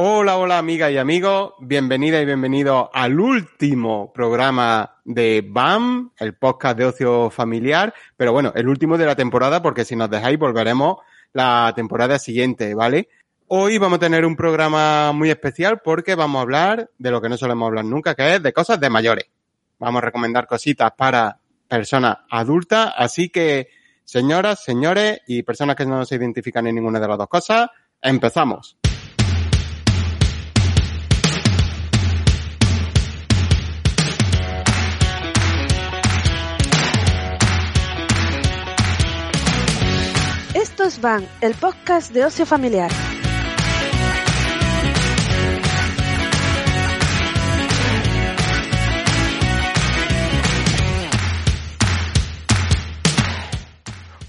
Hola, hola amigas y amigos, bienvenida y bienvenido al último programa de BAM, el podcast de ocio familiar, pero bueno, el último de la temporada porque si nos dejáis volveremos la temporada siguiente, ¿vale? Hoy vamos a tener un programa muy especial porque vamos a hablar de lo que no solemos hablar nunca, que es de cosas de mayores. Vamos a recomendar cositas para personas adultas, así que señoras, señores y personas que no se identifican en ninguna de las dos cosas, empezamos. Es Van, el podcast de ocio familiar.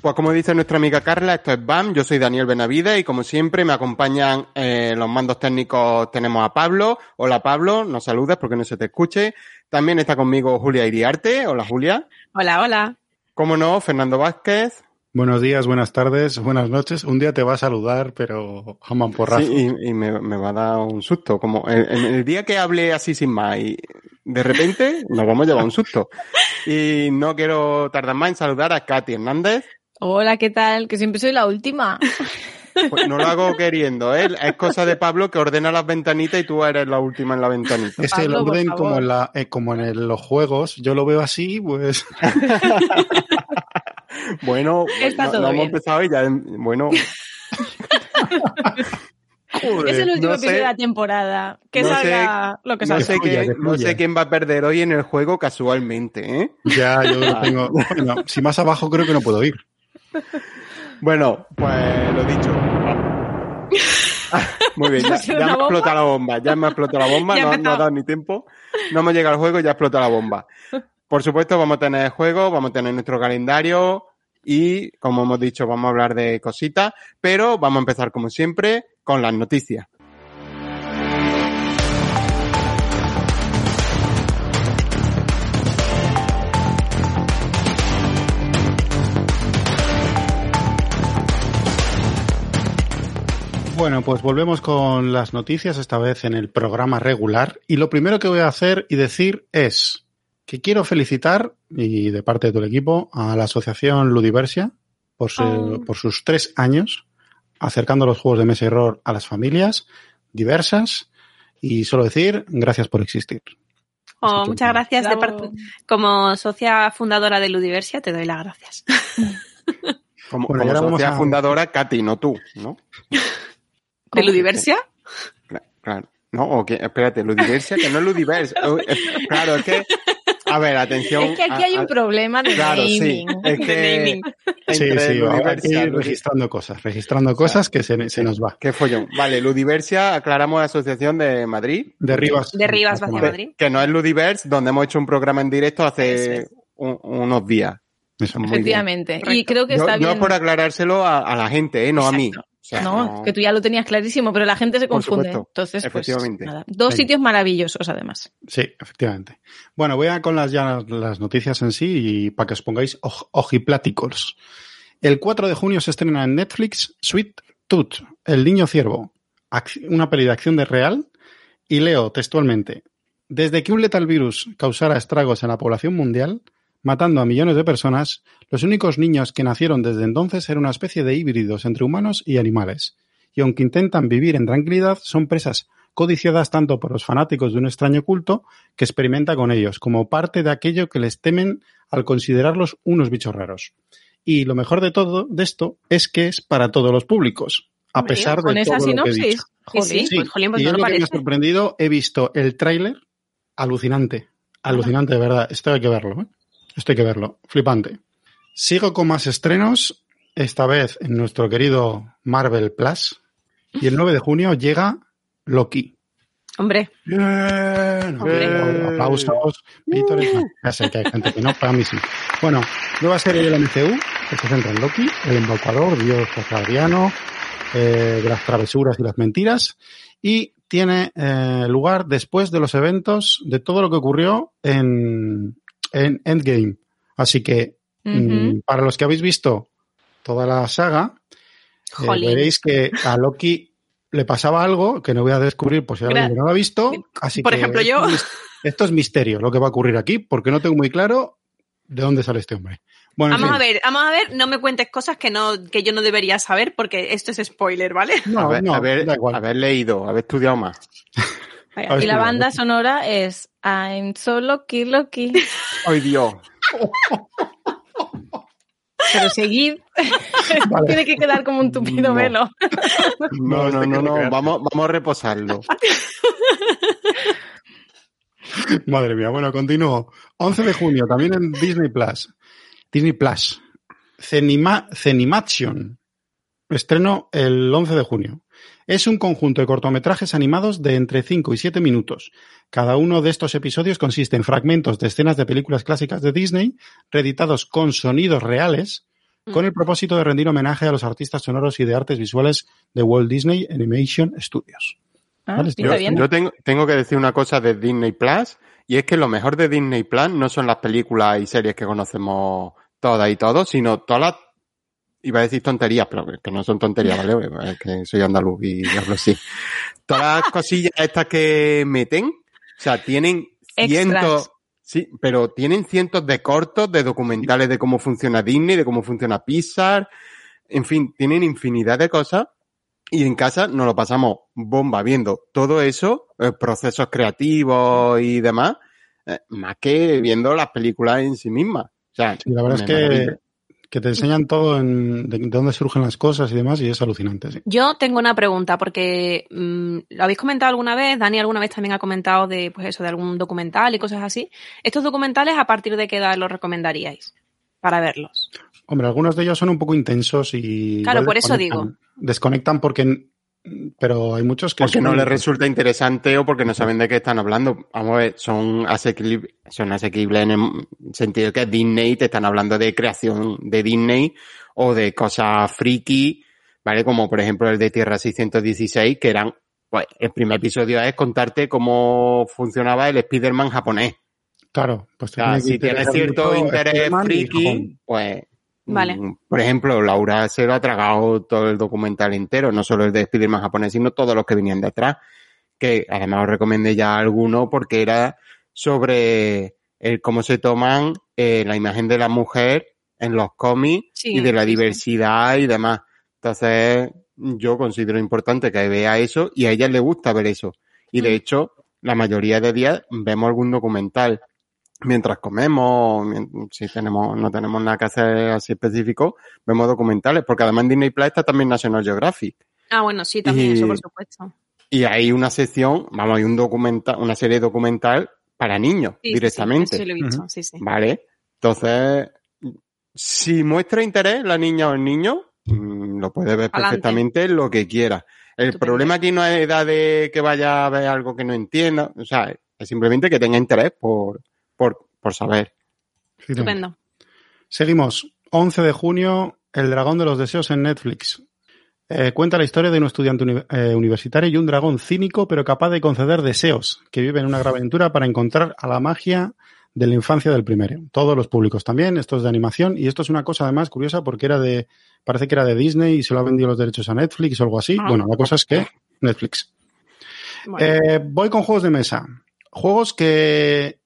Pues como dice nuestra amiga Carla, esto es BAM, yo soy Daniel Benavide y como siempre me acompañan eh, los mandos técnicos, tenemos a Pablo. Hola Pablo, no saludes porque no se te escuche. También está conmigo Julia Iriarte. Hola Julia. Hola, hola. Como no, Fernando Vázquez. Buenos días, buenas tardes, buenas noches. Un día te va a saludar, pero jamás porrazo. Sí, y, y me, me, va a dar un susto. Como en, en el día que hable así sin más y de repente nos vamos a llevar un susto. Y no quiero tardar más en saludar a Katy Hernández. Hola, ¿qué tal? Que siempre soy la última. Pues no lo hago queriendo, ¿eh? Es cosa de Pablo que ordena las ventanitas y tú eres la última en la ventanita. Es el orden como en, la, eh, como en el, los juegos. Yo lo veo así, pues. bueno, Está no, todo no hemos bien. empezado y ya, bueno. Joder, es el último no episodio sé- de la temporada. Que no salga lo que No salga. sé, qué- que no sé quién va a perder hoy en el juego casualmente, ¿eh? Ya, yo lo tengo. Bueno, si más abajo creo que no puedo ir. Bueno, pues lo dicho. Muy bien, ya, ¿Ha ya me una bomba? explota la bomba, ya me explota la bomba, ha no, no ha dado ni tiempo, no hemos llegado al juego y ya explota la bomba. Por supuesto, vamos a tener juegos, vamos a tener nuestro calendario y, como hemos dicho, vamos a hablar de cositas, pero vamos a empezar, como siempre, con las noticias. Bueno, pues volvemos con las noticias, esta vez en el programa regular. Y lo primero que voy a hacer y decir es que quiero felicitar, y de parte de todo el equipo, a la asociación Ludiversia por, su- Oh. por sus tres años acercando los juegos de mesa y error a las familias diversas. Y solo decir, gracias por existir. Oh, muchas gracias. De parte- como socia fundadora de Ludiversia, te doy las gracias. Como, Bueno, como socia a- fundadora, Katy, no tú, ¿no? ¿De Ludiversia? Cla- Claro. No, o que, espérate, Ludiversia, que no es Ludiverse. Eh, Claro, es que, a ver, atención. Es que aquí a- hay a- un problema de Claro, sí. naming. Es De que. Sí, sí, Ludiversia, registrando cosas, registrando cosas que se, se nos va. Qué follón. Vale, Ludiversia, aclaramos Asociación de Madrid. De Rivas. De Rivas hacia Madrid. Madrid. Que no es Ludiverse, donde hemos hecho un programa en directo hace es. un- unos días. Eso. Efectivamente. Y creo que Yo, está yo bien. por aclarárselo a, a la gente, ¿eh? no a mí. Exacto. O sea, No, que tú ya lo tenías clarísimo, pero la gente se Por confunde. supuesto. Entonces, pues, Efectivamente. nada. Dos Venga. sitios maravillosos, además. Sí, efectivamente. Bueno, voy a con las, ya las noticias en sí y para que os pongáis oj- ojipláticos. El 4 de junio se estrena en Netflix Sweet Tooth, El Niño Ciervo, una peli de acción de real. Y leo textualmente, desde que un letal virus causara estragos en la población mundial, matando a millones de personas, los únicos niños que nacieron desde entonces eran una especie de híbridos entre humanos y animales. Y aunque intentan vivir en tranquilidad, son presas codiciadas tanto por los fanáticos de un extraño culto que experimenta con ellos, como parte de aquello que les temen al considerarlos unos bichos raros. Y lo mejor de todo de esto es que es para todos los públicos, a Hombre, pesar de todo lo que he dicho. sinopsis. Sí, sí. Pues, jolín, pues y no es lo que me ha sorprendido, he visto el tráiler alucinante, alucinante de verdad, esto hay que verlo, ¿eh? Esto hay que verlo, flipante. Sigo con más estrenos, esta vez en nuestro querido Marvel Plus, y el 9 de junio llega Loki. Hombre, Bien, Hombre. aplausos. No, ya sé que hay gente que no, para mí sí. Bueno, nueva serie del MCU que se centra en Loki, el embaucador, dios guardiano, eh, de las travesuras y las mentiras, y tiene eh, lugar después de los eventos de todo lo que ocurrió en, en Endgame. Así que, mm, para los que habéis visto toda la saga, eh, veréis que a Loki le pasaba algo que no voy a descubrir por si alguien Gra- no lo ha visto. Así Por que ejemplo, yo. Esto es, mis- esto es misterio lo que va a ocurrir aquí, porque no tengo muy claro de dónde sale este hombre. Bueno, en Vamos a ver, vamos a ver, no me cuentes cosas que no que yo no debería saber porque esto es spoiler, ¿vale? No, haber, no, haber- da igual. haber leído, haber estudiado más. Y la banda sonora es I'm so lucky, lucky. ¡Ay, Dios! Pero seguid. Vale. Tiene que quedar como un tupido No. velo. No, no, no, no. Vamos, vamos a reposarlo. Madre mía, bueno, continúo. 11 de junio, también en Disney Plus. Disney Plus. Cenima, Cenimation. Estreno el 11 de junio. Es un conjunto de cortometrajes animados de entre 5 y 7 minutos. Cada uno de estos episodios consiste en fragmentos de escenas de películas clásicas de Disney, reeditados con sonidos reales, con el propósito de rendir homenaje a los artistas sonoros y de artes visuales de Walt Disney Animation Studios. Ah, Vale, yo tengo, tengo que decir una cosa de Disney Plus, y es que lo mejor de Disney Plus no son las películas y series que conocemos todas y todos, sino todas las, iba a decir tonterías, pero que no son tonterías, ¿vale? Es que soy andaluz y hablo así. Todas las cosillas estas que meten, o sea, tienen cientos, Extras. sí, pero tienen cientos de cortos, de documentales de cómo funciona Disney, de cómo funciona Pixar, en fin, tienen infinidad de cosas y en casa nos lo pasamos bomba viendo todo eso, eh, procesos creativos y demás, eh, más que viendo las películas en sí mismas. O sea, Sí, la verdad es que, maravilla. Que te enseñan todo en, de, de dónde surgen las cosas y demás, y es alucinante. Sí. Yo tengo una pregunta porque mm, lo habéis comentado alguna vez, Dani alguna vez también ha comentado de pues eso de algún documental y cosas así. Estos documentales a partir de qué edad los recomendaríais para verlos? Hombre, algunos de ellos son un poco intensos y. Claro, por eso desconectan. Desconectan porque. Pero hay muchos que. Porque no les resulta interesante o porque no saben de qué están hablando. Vamos a ver, son asequibles, son asequibles en el sentido que Disney, te están hablando de creación de Disney o de cosas friki, ¿vale? Como por ejemplo el de Tierra 616, que eran, pues el primer episodio es contarte cómo funcionaba el Spider-Man japonés. Claro, pues O sea, si tienes cierto interés friki, pues, Vale. mm, por ejemplo, Laura se lo ha tragado todo el documental entero, no solo el de Spider-Man japonés, sino todos los que venían detrás. Que además os recomendé ya alguno porque era sobre el cómo se toman eh, la imagen de la mujer en los cómics Sí, y de la sí, diversidad y demás. Entonces, yo considero importante que vea eso y a ella le gusta ver eso. Y de Mm. hecho, la mayoría de días vemos algún documental mientras comemos, si tenemos, no tenemos nada que hacer así específico, vemos documentales, porque además en Disney Plus está también National Geographic. Ah, bueno, sí, también Y- eso por supuesto. Y hay una sección, vamos, hay un documental, una serie documental para niños Sí, sí, sí, directamente. eso sí lo he visto, sí, sí. ¿Vale? Entonces, si muestra interés la niña o el niño, mm, lo puede ver Adelante. perfectamente lo que quiera. El problema aquí no es edad de que vaya a ver algo que no entienda, o sea, es simplemente que tenga interés por, por, por saber. Estupendo. Seguimos. 11 de junio, El dragón de los deseos en Netflix. Eh, cuenta la historia de un estudiante uni- eh, universitario y un dragón cínico pero capaz de conceder deseos, que vive en una grave aventura para encontrar a la magia de la infancia del primero. Todos los públicos también, esto es de animación y esto es una cosa además curiosa porque era de, parece que era de Disney y se lo ha vendido los derechos a Netflix o algo así. Ah. Bueno, la cosa es que Netflix. Bueno, Eh, voy con juegos de mesa. Juegos que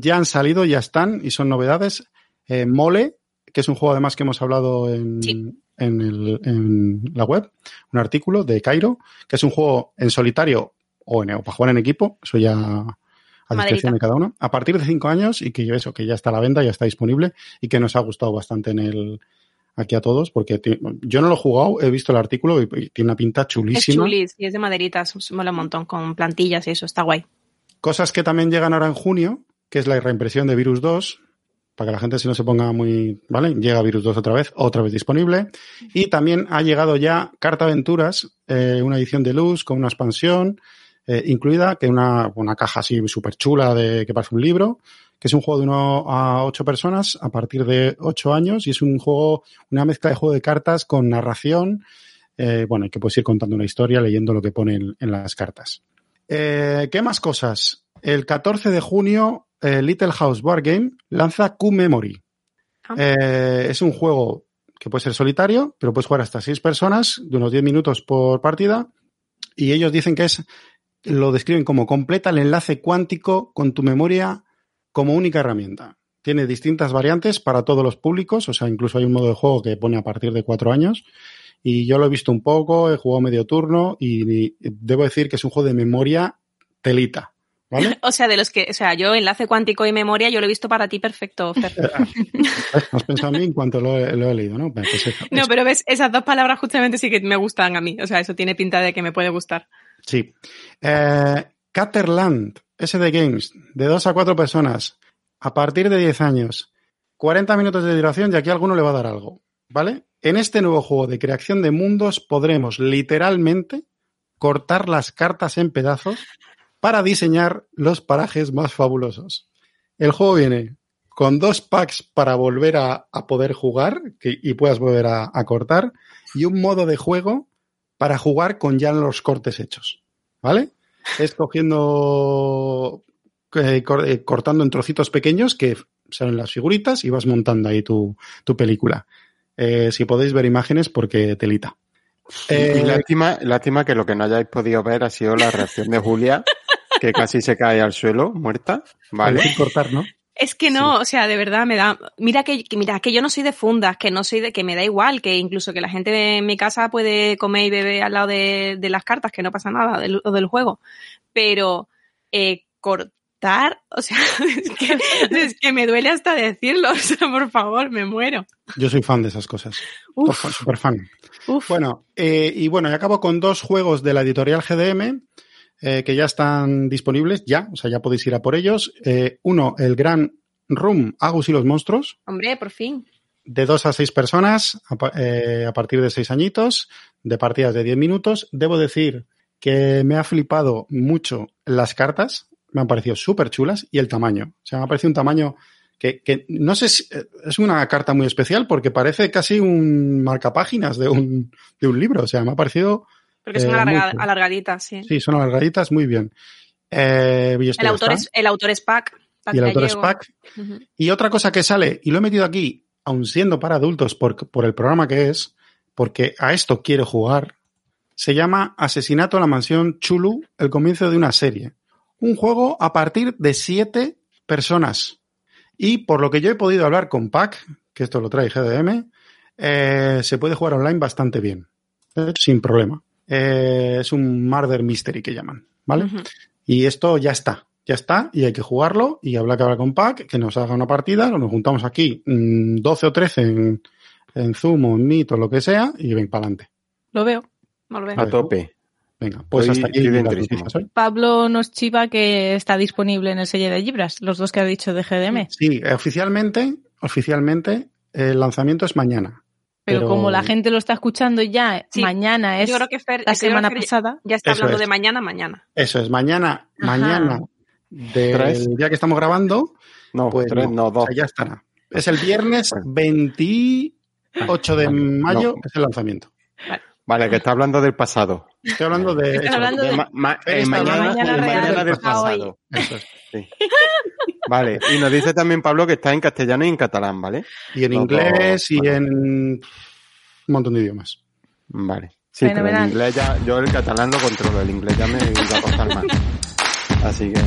ya han salido, ya están y son novedades. Eh, Mole, que es un juego además que hemos hablado en, Sí. en, el- en la web, un artículo de Cairo, que es un juego en solitario o, en, o para jugar en equipo, eso ya a Maderita. discreción de cada uno, a partir de cinco años y que eso, que ya está a la venta, ya está disponible y que nos ha gustado bastante en el aquí a todos, porque yo no lo he jugado, he visto el artículo y, y tiene una pinta es chulísima. chulis y es de maderitas, mola un montón con plantillas y eso, está guay. Cosas que también llegan ahora en junio, que es la reimpresión de Virus 2, para que la gente si no se ponga muy, ¿vale? Llega Virus 2 otra vez, otra vez disponible. Y también ha llegado ya Carta Aventuras, eh, una edición de luz con una expansión eh, incluida, que una, una caja así súper chula de que parece un libro, que es un juego de uno a ocho personas a partir de ocho años y es un juego, una mezcla de juego de cartas con narración, eh, bueno, y que puedes ir contando una historia leyendo lo que pone en- en las cartas. Eh, ¿Qué más cosas? El 14 de junio, eh, Little House Board Game lanza Q-Memory. Ah. Eh, es un juego que puede ser solitario, pero puedes jugar hasta seis personas de unos 10 minutos por partida y ellos dicen que es, lo describen como completa el enlace cuántico con tu memoria como única herramienta. Tiene distintas variantes para todos los públicos, o sea, incluso hay un modo de juego que pone a partir de cuatro años. Y yo lo he visto un poco, he jugado medio turno y, y debo decir que es un juego de memoria telita. ¿Vale? O sea, de los que, o sea, yo enlace cuántico y memoria, yo lo he visto para ti perfecto, Fer. Has pensado en mí en cuanto lo he, lo he leído, ¿no? Pues eso, No, eso. pero ves, esas dos palabras justamente sí que me gustan a mí. O sea, eso tiene pinta de que me puede gustar. Sí. Eh, Caterland, SD Games, de dos a cuatro personas, a partir de 10 años, 40 minutos de duración y aquí a alguno le va a dar algo, ¿vale? En este nuevo juego de creación de mundos podremos literalmente cortar las cartas en pedazos para diseñar los parajes más fabulosos. El juego viene con dos packs para volver a, a poder jugar que, y puedas volver a, a cortar y un modo de juego para jugar con ya los cortes hechos. ¿Vale? Es cogiendo, eh, eh, cortando en trocitos pequeños que salen las figuritas y vas montando ahí tu, tu película. Eh, si podéis ver imágenes, porque telita. Y Eh, lástima, lástima que lo que no hayáis podido ver ha sido la reacción de Julia, que casi se cae al suelo, muerta. Vale. Sin cortar, ¿no? Es que no, o sea, de verdad me da. Mira que, que- mira que yo no soy de fundas, que no soy de, que me da igual, que incluso que la gente en mi casa puede comer y beber al lado de, de las cartas, que no pasa nada del, o del juego. Pero eh, cortar, o sea, es que, es que me duele hasta decirlo, o sea, por favor, me muero. Yo soy fan de esas cosas. Uf, Super fan. uf. Bueno, eh, y bueno, y acabo con dos juegos de la editorial GDM eh, que ya están disponibles, ya, o sea, ya podéis ir a por ellos. Eh, uno, el Gran Room, Agus y los monstruos, Hombre, por fin. de dos a seis personas, a, eh, a partir de seis añitos, de partidas de 10 minutos. Debo decir que me ha flipado mucho las cartas, me han parecido súper chulas, y el tamaño. O sea, me ha parecido un tamaño que, que no sé si es una carta muy especial porque parece casi un marcapáginas de un, de un libro. O sea, me ha parecido, Porque son Eh, alarga- alargaditas, sí. sí, son alargaditas muy bien. Eh, El autor, es, el autor es Pac. Pac y el autor es Gallego. Pac. Ujú. Y otra cosa que sale, y lo he metido aquí, aun siendo para adultos por, por el programa que es, porque a esto quiero jugar, se llama Asesinato en la Mansión Chulu, el comienzo de una serie. Un juego a partir de siete personas. Y por lo que yo he podido hablar con Pac, que esto lo trae GDM, eh, se puede jugar online bastante bien, eh, sin problema. Eh, es un murder mystery que llaman, ¿vale? Y esto ya está, ya está, y hay que jugarlo, y hablar que hablar con Pac, que nos haga una partida, nos juntamos aquí mm, 12 o 13 en, en Zoom o en Meet o lo que sea, y ven para adelante. Lo veo. Lo veo. A tope. Venga, pues Estoy- hasta aquí. Pablo nos chiva que está disponible en el sello de Libras, los dos que ha dicho de GDM. Sí, oficialmente, oficialmente, el lanzamiento es mañana. Pero, pero- como la gente lo está escuchando ya, Sí, mañana es Yo creo que Fer, la yo creo semana que pasada. ya está Eso hablando es. de mañana, mañana. Eso es, mañana, Ajá. mañana del día que estamos grabando, No, pues tres, no, o dos. sea, ya estará. Es el viernes 28 de mayo, no. es el lanzamiento. Vale, que está hablando del pasado. Estoy hablando de... Estoy hablando De de- ma- ma- Fer eh, está mañana, mañana del hoy. pasado. eso es. Sí. Vale, y nos dice también Pablo que está en castellano y en catalán, ¿vale? Y en inglés y en un montón de idiomas. Vale. Sí, pero el inglés ya, yo el catalán lo controlo, el inglés ya me iba a costar más. Así que.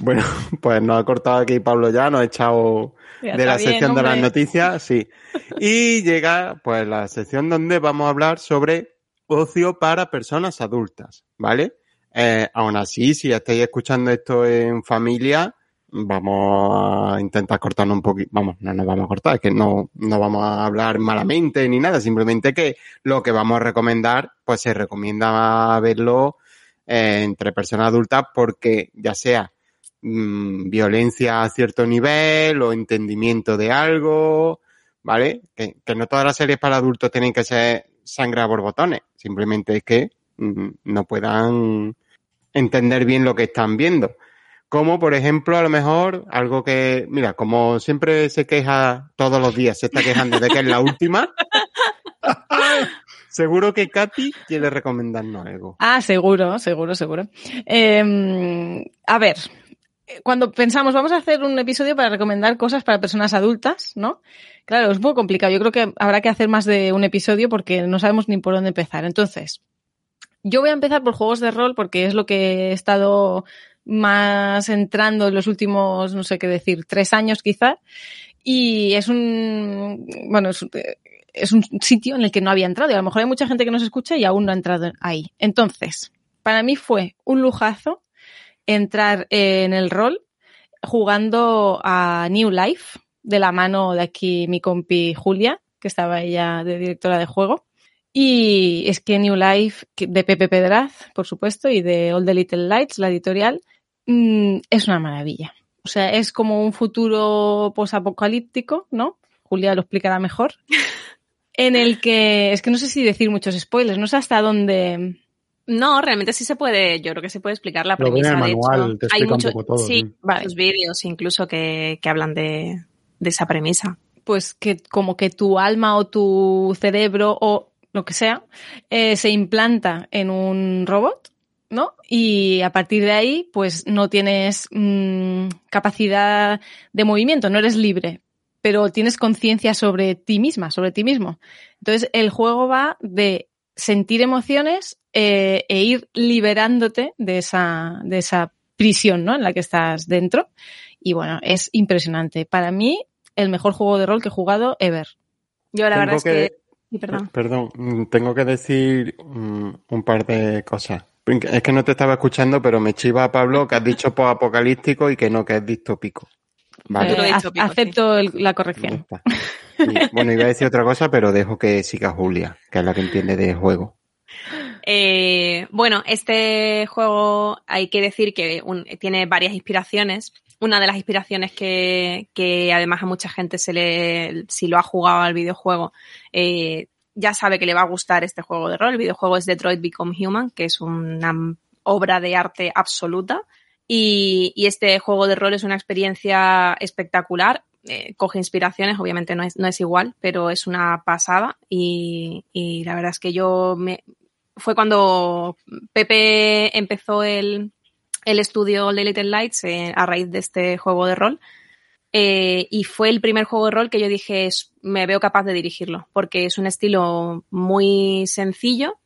Bueno, pues nos ha cortado aquí Pablo ya, nos ha echado Ya de la bien, sección de las noticias, sí. Y llega pues la sección donde vamos a hablar sobre ocio para personas adultas, ¿vale? Eh, aún así, si estáis escuchando esto en familia, vamos a intentar cortarnos un poquito, vamos, no nos vamos a cortar, es que no, no vamos a hablar malamente ni nada, simplemente que lo que vamos a recomendar, pues se recomienda verlo eh, entre personas adultas porque ya sea mm, violencia a cierto nivel o entendimiento de algo, ¿vale? Que, que no todas las series para adultos tienen que ser sangre a borbotones, simplemente es que mm, no puedan entender bien lo que están viendo. Como, por ejemplo, a lo mejor algo que, mira, como siempre se queja todos los días, se está quejando de que es la última, seguro que Katy quiere recomendarnos algo. Ah, seguro, seguro, seguro. Eh, a ver, cuando pensamos, vamos a hacer un episodio para recomendar cosas para personas adultas, ¿no? Claro, es poco complicado. Yo creo que habrá que hacer más de un episodio porque no sabemos ni por dónde empezar. Entonces, yo voy a empezar por juegos de rol porque es lo que he estado más entrando en los últimos, no sé qué decir, tres años quizá. Y es un, bueno, es, es un sitio en el que no había entrado y a lo mejor hay mucha gente que nos escucha y aún no ha entrado ahí. Entonces, para mí fue un lujazo entrar en el rol jugando a New Life de la mano de aquí mi compi Julia, que estaba ella de directora de juego. Y es que New Life de Pepe Pedraz, por supuesto, y de All the Little Lights, la editorial, mm, es una maravilla. O sea, es como un futuro posapocalíptico, ¿no? Julia lo explicará mejor. en el que, es que no sé si decir muchos spoilers, no sé hasta dónde, no, realmente sí se puede, yo creo que se puede explicar la Lo premisa. en el de manual, hecho, te hay muchos, poco todo, sí, sí. Vale. muchos vídeos incluso que, que hablan de, de esa premisa. pues que como que tu alma o tu cerebro o lo que sea eh, se implanta en un robot, ¿no? Y a partir de ahí, pues no tienes mm, capacidad de movimiento, no eres libre, pero tienes conciencia sobre ti misma, sobre ti mismo. Entonces el juego va de sentir emociones eh, e ir liberándote de esa, de esa prisión, ¿no? En la que estás dentro. Y bueno, es impresionante. Para mí, el mejor juego de rol que he jugado ever. Yo la Tengo verdad es que- que... sí, perdón. Perdón, mm, tengo que decir mm, un par de cosas. Es que no te estaba escuchando, pero me chiva a Pablo que has dicho apocalíptico y que no, que es distópico. Vale. Eh, has ac- dicho, Pico, acepto el- la corrección. Bueno, iba a decir otra cosa, pero dejo que siga Julia, que es la que entiende de juego. Eh, bueno, este juego hay que decir que tiene varias inspiraciones. Una de las inspiraciones que, que además a mucha gente se le, si lo ha jugado al videojuego, eh, ya sabe que le va a gustar este juego de rol. El videojuego es Detroit Become Human, que es una obra de arte absoluta. Y este juego de rol es una experiencia espectacular. Eh, coge inspiraciones, obviamente no es, no es igual, pero es una pasada. Y, y la verdad es que yo me, fue cuando Pepe empezó el, el estudio de Little Lights eh, a raíz de este juego de rol. Eh, y fue el primer juego de rol que yo dije, "Es- me veo capaz de dirigirlo, porque es un estilo muy sencillo,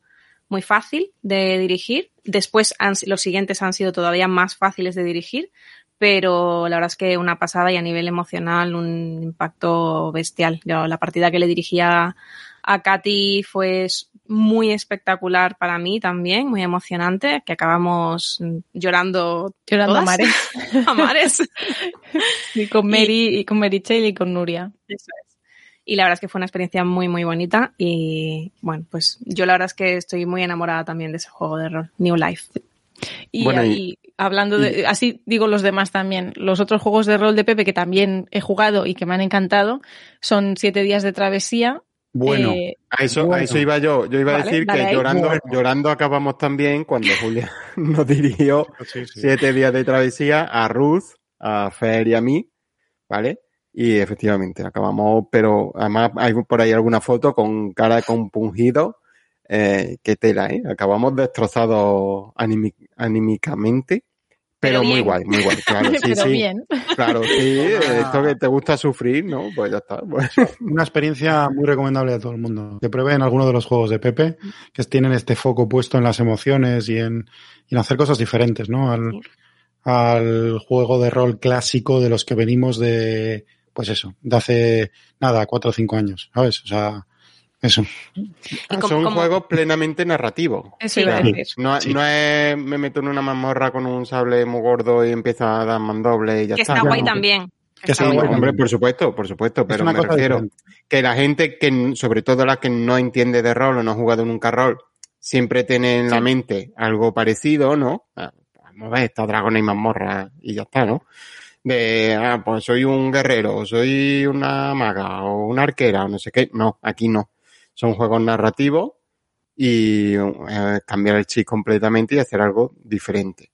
muy fácil de dirigir. Después los siguientes han sido todavía más fáciles de dirigir, pero la verdad es que una pasada y a nivel emocional un impacto bestial. Yo, la partida que le dirigía a Katy fue muy espectacular para mí también, muy emocionante, que acabamos llorando Llorando a mares. a mares. Y con Mary, y con Mary Chale y con Nuria. Eso es. Y la verdad es que fue una experiencia muy, muy bonita. Y bueno, pues yo la verdad es que estoy muy enamorada también de ese juego de rol, New Life. Y, Bueno, y- ahí, hablando de, así digo los demás también, los otros juegos de rol de Pepe que también he jugado y que me han encantado son Siete días de travesía. Bueno, eh, A eso, Bueno. a eso iba yo. Yo iba a decir que llorando, Bueno. llorando acabamos también cuando Julia nos dirigió sí, sí. siete días de travesía a Ruth, a Fer y a mí, ¿vale? Y efectivamente, acabamos, pero además hay por ahí alguna foto con cara de compungido, eh, qué tela, ¿eh? Acabamos destrozados aními- anímicamente, pero, Pero muy guay, muy guay, claro, sí, pero sí, bien. claro, sí, Ah. esto que te gusta sufrir, ¿no? Pues ya está, pues. Una experiencia muy recomendable a todo el mundo. Que prueben alguno de los juegos de Pepe, que tienen este foco puesto en las emociones y en, y en hacer cosas diferentes, ¿no? Al, al juego de rol clásico de los que venimos de, pues eso, de hace, nada, cuatro o cinco años, ¿sabes? O sea, eso. Como- juegos plenamente narrativos. Eso iba a Claro. decir. No, Sí. no es me meto en una mazmorra con un sable muy gordo y empiezo a dar mandoble y ya que está. está guay no. también. Que Está está Sí, guay. hombre, por supuesto, por supuesto, Es pero me refiero diferente. que la gente que, sobre todo la que no entiende de rol o no ha jugado nunca rol, siempre tiene en la mente algo parecido, ¿no? Ah, Vamos a ver, dragona y mazmorra y ya está, ¿no? De, ah, pues soy un guerrero, soy una maga o una arquera o no sé qué. No, aquí no. Son juegos narrativos y eh, cambiar el chip completamente y hacer algo diferente.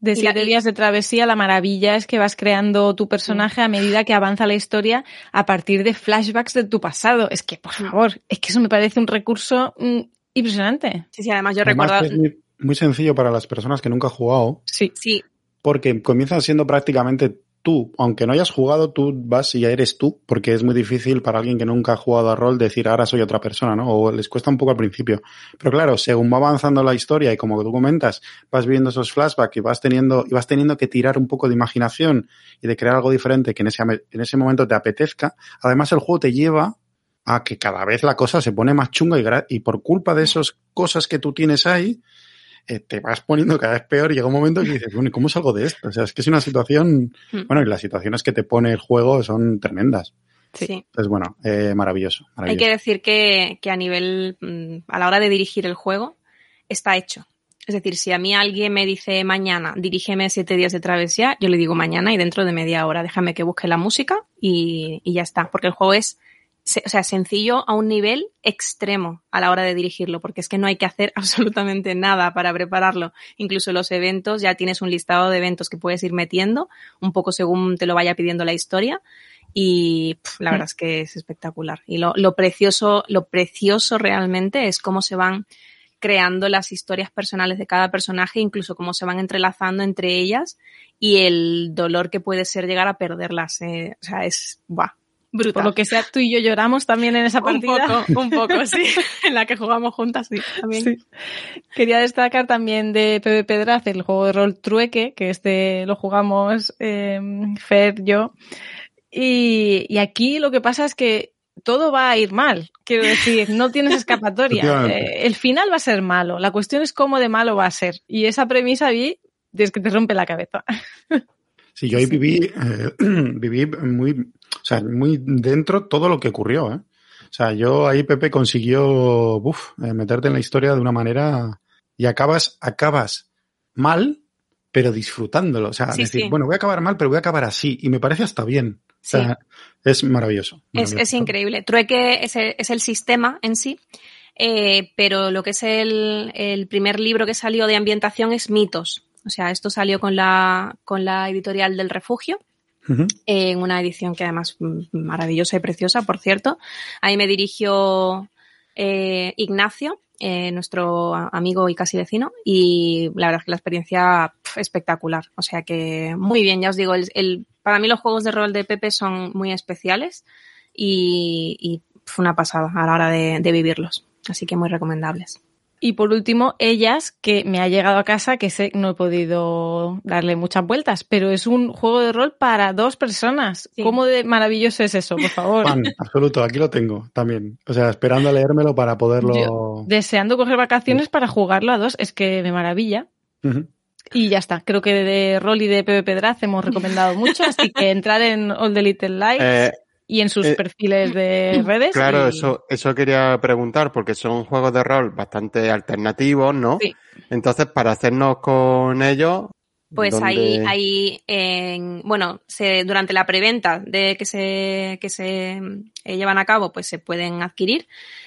De Y la- siete días de travesía, la maravilla es que vas creando tu personaje a medida que avanza la historia a partir de flashbacks de tu pasado. Es que, por favor, es que eso me parece un recurso mm, impresionante. Sí, sí, además yo recuerdo. muy, muy sencillo para las personas que nunca han jugado. Sí. Sí, porque comienzas siendo prácticamente tú, aunque no hayas jugado, tú vas y ya eres tú, porque es muy difícil para alguien que nunca ha jugado a rol decir ahora soy otra persona, ¿no? O les cuesta un poco al principio. Pero claro, según va avanzando la historia y como tú comentas, vas viendo esos flashbacks y vas teniendo, y vas teniendo que tirar un poco de imaginación y de crear algo diferente que en ese, en ese momento te apetezca. Además, el juego te lleva a que cada vez la cosa se pone más chunga y, y por culpa de esas cosas que tú tienes ahí, eh, te vas poniendo cada vez peor y llega un momento que dices, bueno, ¿y cómo salgo de esto? O sea, es que es una situación, Hmm. bueno, y las situaciones que te pone el juego son tremendas. Sí. Entonces, bueno, eh, maravilloso, Hay maravilloso. que decir que, que a nivel, mm, a la hora de dirigir el juego, está hecho. Es decir, si a mí alguien me dice mañana, dirígeme siete días de travesía, yo le digo mañana y dentro de media hora, déjame que busque la música y, y ya está. Porque el juego es, o sea, sencillo a un nivel extremo a la hora de dirigirlo, porque es que no hay que hacer absolutamente nada para prepararlo. Incluso los eventos, ya tienes un listado de eventos que puedes ir metiendo, un poco según te lo vaya pidiendo la historia. Y la verdad es que es espectacular. Y lo, lo precioso, lo precioso realmente es cómo se van creando las historias personales de cada personaje, incluso cómo se van entrelazando entre ellas y el dolor que puede ser llegar a perderlas. eh, o sea, es buah, brutal. Por lo que sea, tú y yo lloramos también en esa un partida. poco, un poco, sí. en la que jugamos juntas, sí. También. Sí. Quería destacar también de PvP Draft el juego de rol Trueque, que este lo jugamos eh, Fer, yo. Y, y aquí lo que pasa es que todo va a ir mal. Quiero decir, no tienes escapatoria. Eh, el final va a ser malo. La cuestión es cómo de malo va a ser. Y esa premisa vi es que te rompe la cabeza. Sí, yo ahí viví, eh, viví muy, o sea, muy dentro todo lo que ocurrió, ¿eh? O sea, yo ahí Pepe consiguió, uf, eh, meterte en la historia de una manera y acabas, acabas mal, pero disfrutándolo. O sea, Sí, decir, sí. bueno, voy a acabar mal, pero voy a acabar así. Y me parece hasta bien. O sea, es maravilloso. Es, es increíble. Trueque es el, es el sistema en sí, eh, pero lo que es el, el primer libro que salió de ambientación es Mitos. O sea, esto salió con la, con la editorial del refugio en una edición que además mm, maravillosa y preciosa, por cierto. Ahí me dirigió eh, Ignacio, eh, nuestro amigo y casi vecino, y la verdad es que la experiencia pf, espectacular. O sea que muy bien, ya os digo, el, el- para mí los juegos de rol de Pepe son muy especiales y, y fue una pasada a la hora de, de vivirlos. Así que muy recomendables. Y por último, ellas, que me ha llegado a casa, que sé no he podido darle muchas vueltas, pero es un juego de rol para dos personas. Sí. ¿Cómo de maravilloso es eso, por favor? Fan, absoluto, aquí lo tengo también. O sea, esperando a leérmelo para poderlo. Deseando coger vacaciones para jugarlo a dos, es que me maravilla. Y ya está, creo que de rol y de PvP Draft hemos recomendado mucho, así que entrar en All the Little Lights Eh, y en sus eh, perfiles de redes. Claro, y- eso, eso quería preguntar, porque son juegos de rol bastante alternativos, ¿no? Sí. Entonces, para hacernos con ellos. Pues ¿dónde- ahí, ahí en, bueno, se, durante la preventa de que se, que se eh, llevan a cabo, pues se pueden adquirir.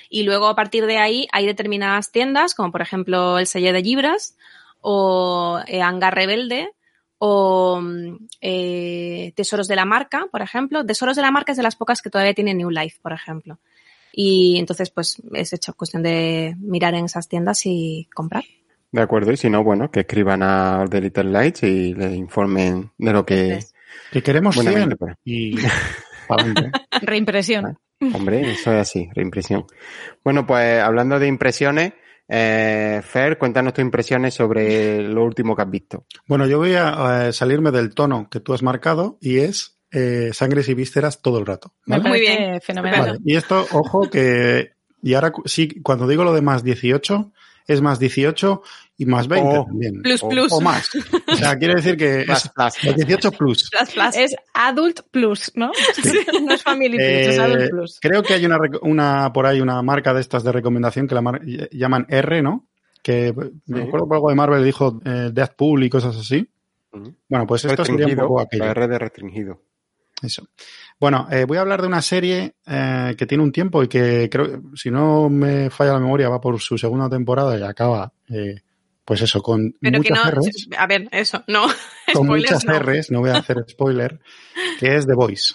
Y luego a partir de ahí hay determinadas tiendas, como por ejemplo el Sello de Libras o eh, Hangar Rebelde o mm, eh, Tesoros de la Marca, por ejemplo. Tesoros de la Marca es de las pocas que todavía tienen New Life, por ejemplo. Y entonces, pues es hecho cuestión de mirar en esas tiendas y comprar. De acuerdo, y si no, bueno, que escriban a The Little Lights y les informen de lo que. Entonces, Que queremos Buenamente, 100 pues. y. Reimpresión. Hombre, eso es así, reimpresión. Bueno, pues hablando de impresiones, eh, Fer, cuéntanos tus impresiones sobre lo último que has visto. Bueno, yo voy a eh, salirme del tono que tú has marcado y es eh, sangres y vísceras todo el rato. Muy bien. fenomenal. Vale, Y esto, ojo, que. Y ahora sí, cuando digo lo de más 18, es más 18 y más 20 Oh. también. Plus, O- plus. O más. O sea, quiere decir que Plus, es plus. más 18 plus. Plus, plus. Es Adult Plus, ¿no? no es Family Plus, es Eh, Adult Plus. creo que hay una, una por ahí una marca de estas de recomendación que la mar- llaman R, ¿no? Que me acuerdo que algo de Marvel dijo eh, Deathpool y cosas así. Bueno, pues esto sería un poco aquello. la R de restringido. Eso. Bueno, eh, voy a hablar de una serie eh, que tiene un tiempo y que creo, si no me falla la memoria, va por su segunda temporada y acaba, eh, pues eso, con Pero que muchas no. R's, A ver, eso, no. con muchas no. R's, no voy a hacer spoiler, que es The Voice,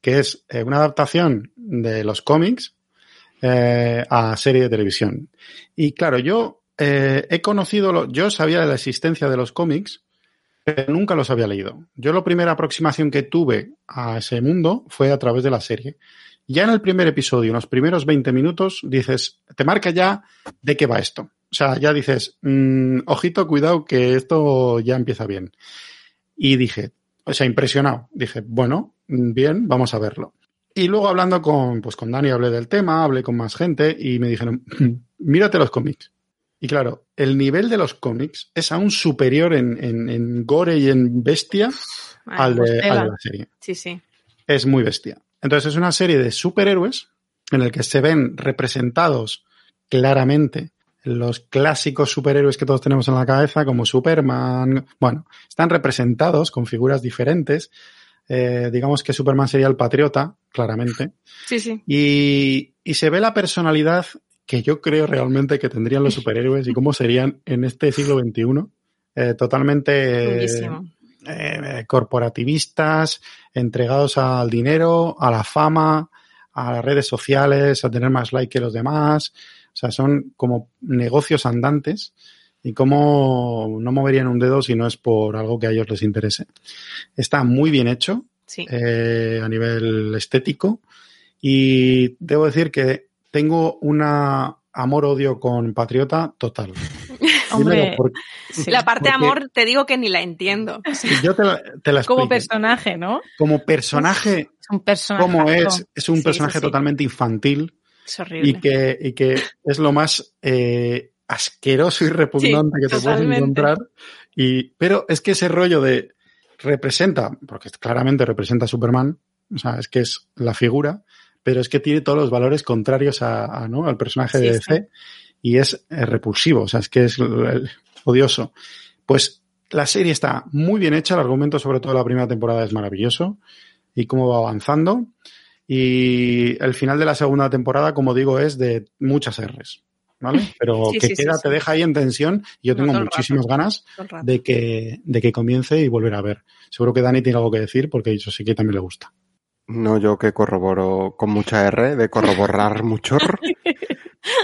que es una adaptación de los cómics a serie de televisión. Y claro, yo he conocido, lo- yo sabía de la existencia de los cómics, pero nunca los había leído. Yo la primera aproximación que tuve a ese mundo fue a través de la serie. Ya en el primer episodio, en los primeros 20 minutos, dices, te marca ya de qué va esto. O sea, ya dices, mm, ojito, cuidado, que esto ya empieza bien. Y dije, o sea, impresionado. Dije, bueno, bien, vamos a verlo. Y luego hablando con, pues con Dani hablé del tema, hablé con más gente y me dijeron, mírate los cómics. Y claro, el nivel de los cómics es aún superior en, en, en gore y en bestia Vale, al, de, tela. al de la serie. Sí, sí. Es muy bestia. Entonces es una serie de superhéroes en el que se ven representados claramente los clásicos superhéroes que todos tenemos en la cabeza, como Superman. Bueno, están representados con figuras diferentes. Eh, digamos que Superman sería el patriota, claramente. Sí, sí. Y, y se ve la personalidad que yo creo realmente que tendrían los superhéroes y cómo serían en este siglo XXI. Eh, totalmente Chunguísimo. eh, corporativistas, entregados al dinero, a la fama, a las redes sociales, a tener más like que los demás. O sea, son como negocios andantes y cómo no moverían un dedo si no es por algo que a ellos les interese. Está muy bien hecho Sí. eh, a nivel estético y debo decir que tengo una amor-odio con Patriota total. Hombre, Primero, porque sí. La parte porque- amor te digo que ni la entiendo. yo te la, te la como personaje, ¿no? Como personaje, Es un personaje. como es, es un Sí, personaje sí, sí. totalmente infantil Es horrible. y que, y que es lo más eh, asqueroso y repugnante que te puedes encontrar. Y, pero es que ese rollo de representa, porque claramente representa a Superman, o sea, es que es la figura, pero es que tiene todos los valores contrarios a, a, ¿no? al personaje Sí, de DC y es eh, repulsivo, o sea, es que es el- odioso. Pues la serie está muy bien hecha, el argumento sobre todo de la primera temporada es maravilloso y cómo va avanzando. Y el final de la segunda temporada, como digo, es de muchas R's, ¿vale? Pero Sí, que sí, sí, queda, sí. te deja ahí en tensión y yo No, tengo rato. muchísimas ganas de que, de que comience y volver a ver. Seguro que Dani tiene algo que decir porque yo sé que también le gusta. No, yo que corroboro con mucha R, de corroborar mucho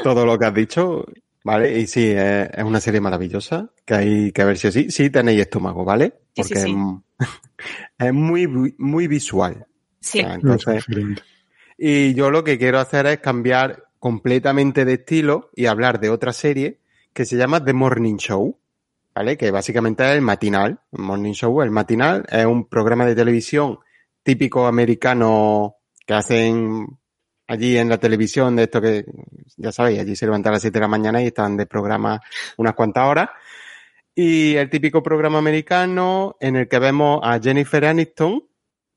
todo lo que has dicho, ¿vale? Y sí, es, es una serie maravillosa, que hay que ver si o sí. Sí tenéis estómago, ¿vale? Sí, sí, Porque sí. Es, es muy, muy visual. Sí. Ah, Entonces, Excelente. y yo lo que quiero hacer es cambiar completamente de estilo y hablar de otra serie que se llama The Morning Show, ¿vale? Que básicamente es el matinal. El Morning Show, el matinal, es un programa de televisión típico americano que hacen allí en la televisión de esto que, ya sabéis, allí se levantan a las 7 de la mañana y están de programa unas cuantas horas. Y el típico programa americano en el que vemos a Jennifer Aniston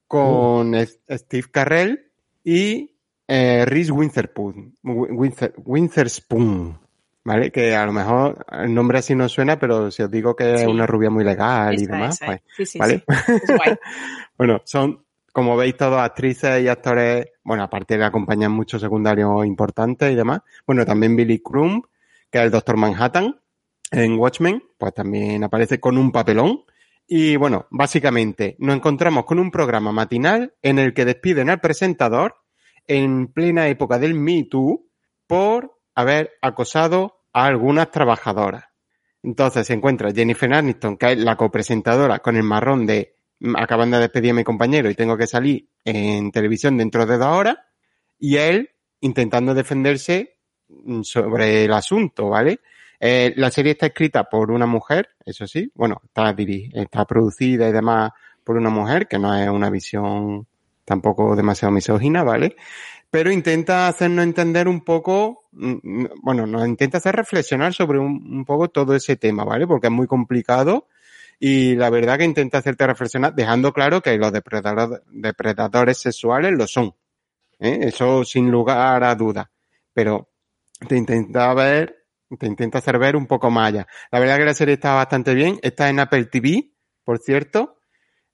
con es- Steve Carrell y eh, Reese Witherspoon, Wither- Witherspoon, ¿vale? Que a lo mejor el nombre así no suena, pero si os digo que es una rubia muy legal y demás, esa. pues, Sí, sí, ¿vale? guay. bueno, son, como veis, todos actrices y actores, bueno, aparte le acompañan muchos secundarios importantes y demás. Bueno, también Billy Crumb, que es el Doctor Manhattan en Watchmen, pues también aparece con un papelón. Y bueno, básicamente nos encontramos con un programa matinal en el que despiden al presentador en plena época del Me Too por haber acosado a algunas trabajadoras. Entonces se encuentra Jennifer Aniston, que es la copresentadora, con el marrón de "Mm, acaban de despedir a mi compañero y tengo que salir en televisión dentro de dos horas, y él intentando defenderse mm, sobre el asunto, ¿vale? Eh, la serie está escrita por una mujer, eso sí, bueno, está, está producida y demás por una mujer, que no es una visión tampoco demasiado misógina, ¿vale? Pero intenta hacernos entender un poco, mm, mm, bueno, nos intenta hacer reflexionar sobre un poco todo ese tema, ¿vale? Porque es muy complicado y la verdad que intenta hacerte reflexionar, dejando claro que los depredador- depredadores sexuales lo son. ¿eh? Eso sin lugar a dudas. Pero te intenta ver, te intenta hacer ver un poco más allá. La verdad que la serie está bastante bien. Está en Apple TV, por cierto,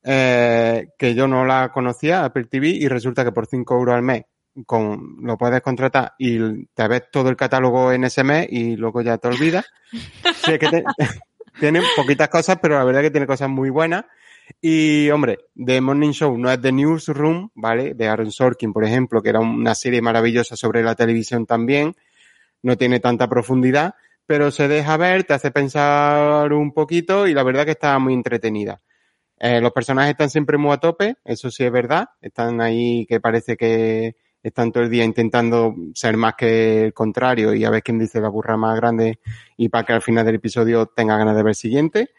eh, que yo no la conocía, Apple TV, y resulta que por 5 euros al mes con, lo puedes contratar y te ves todo el catálogo en ese mes y luego ya te olvidas. Que te- tiene poquitas cosas, pero la verdad que tiene cosas muy buenas. Y, hombre, The Morning Show no es The Newsroom, ¿vale? De Aaron Sorkin, por ejemplo, que era una serie maravillosa sobre la televisión también. No tiene tanta profundidad, pero se deja ver, te hace pensar un poquito y la verdad que está muy entretenida. Eh, los personajes están siempre muy a tope, eso sí es verdad. Están ahí que parece que están todo el día intentando ser más que el contrario y a ver quién dice la burra más grande y para que al final del episodio tenga ganas de ver el siguiente.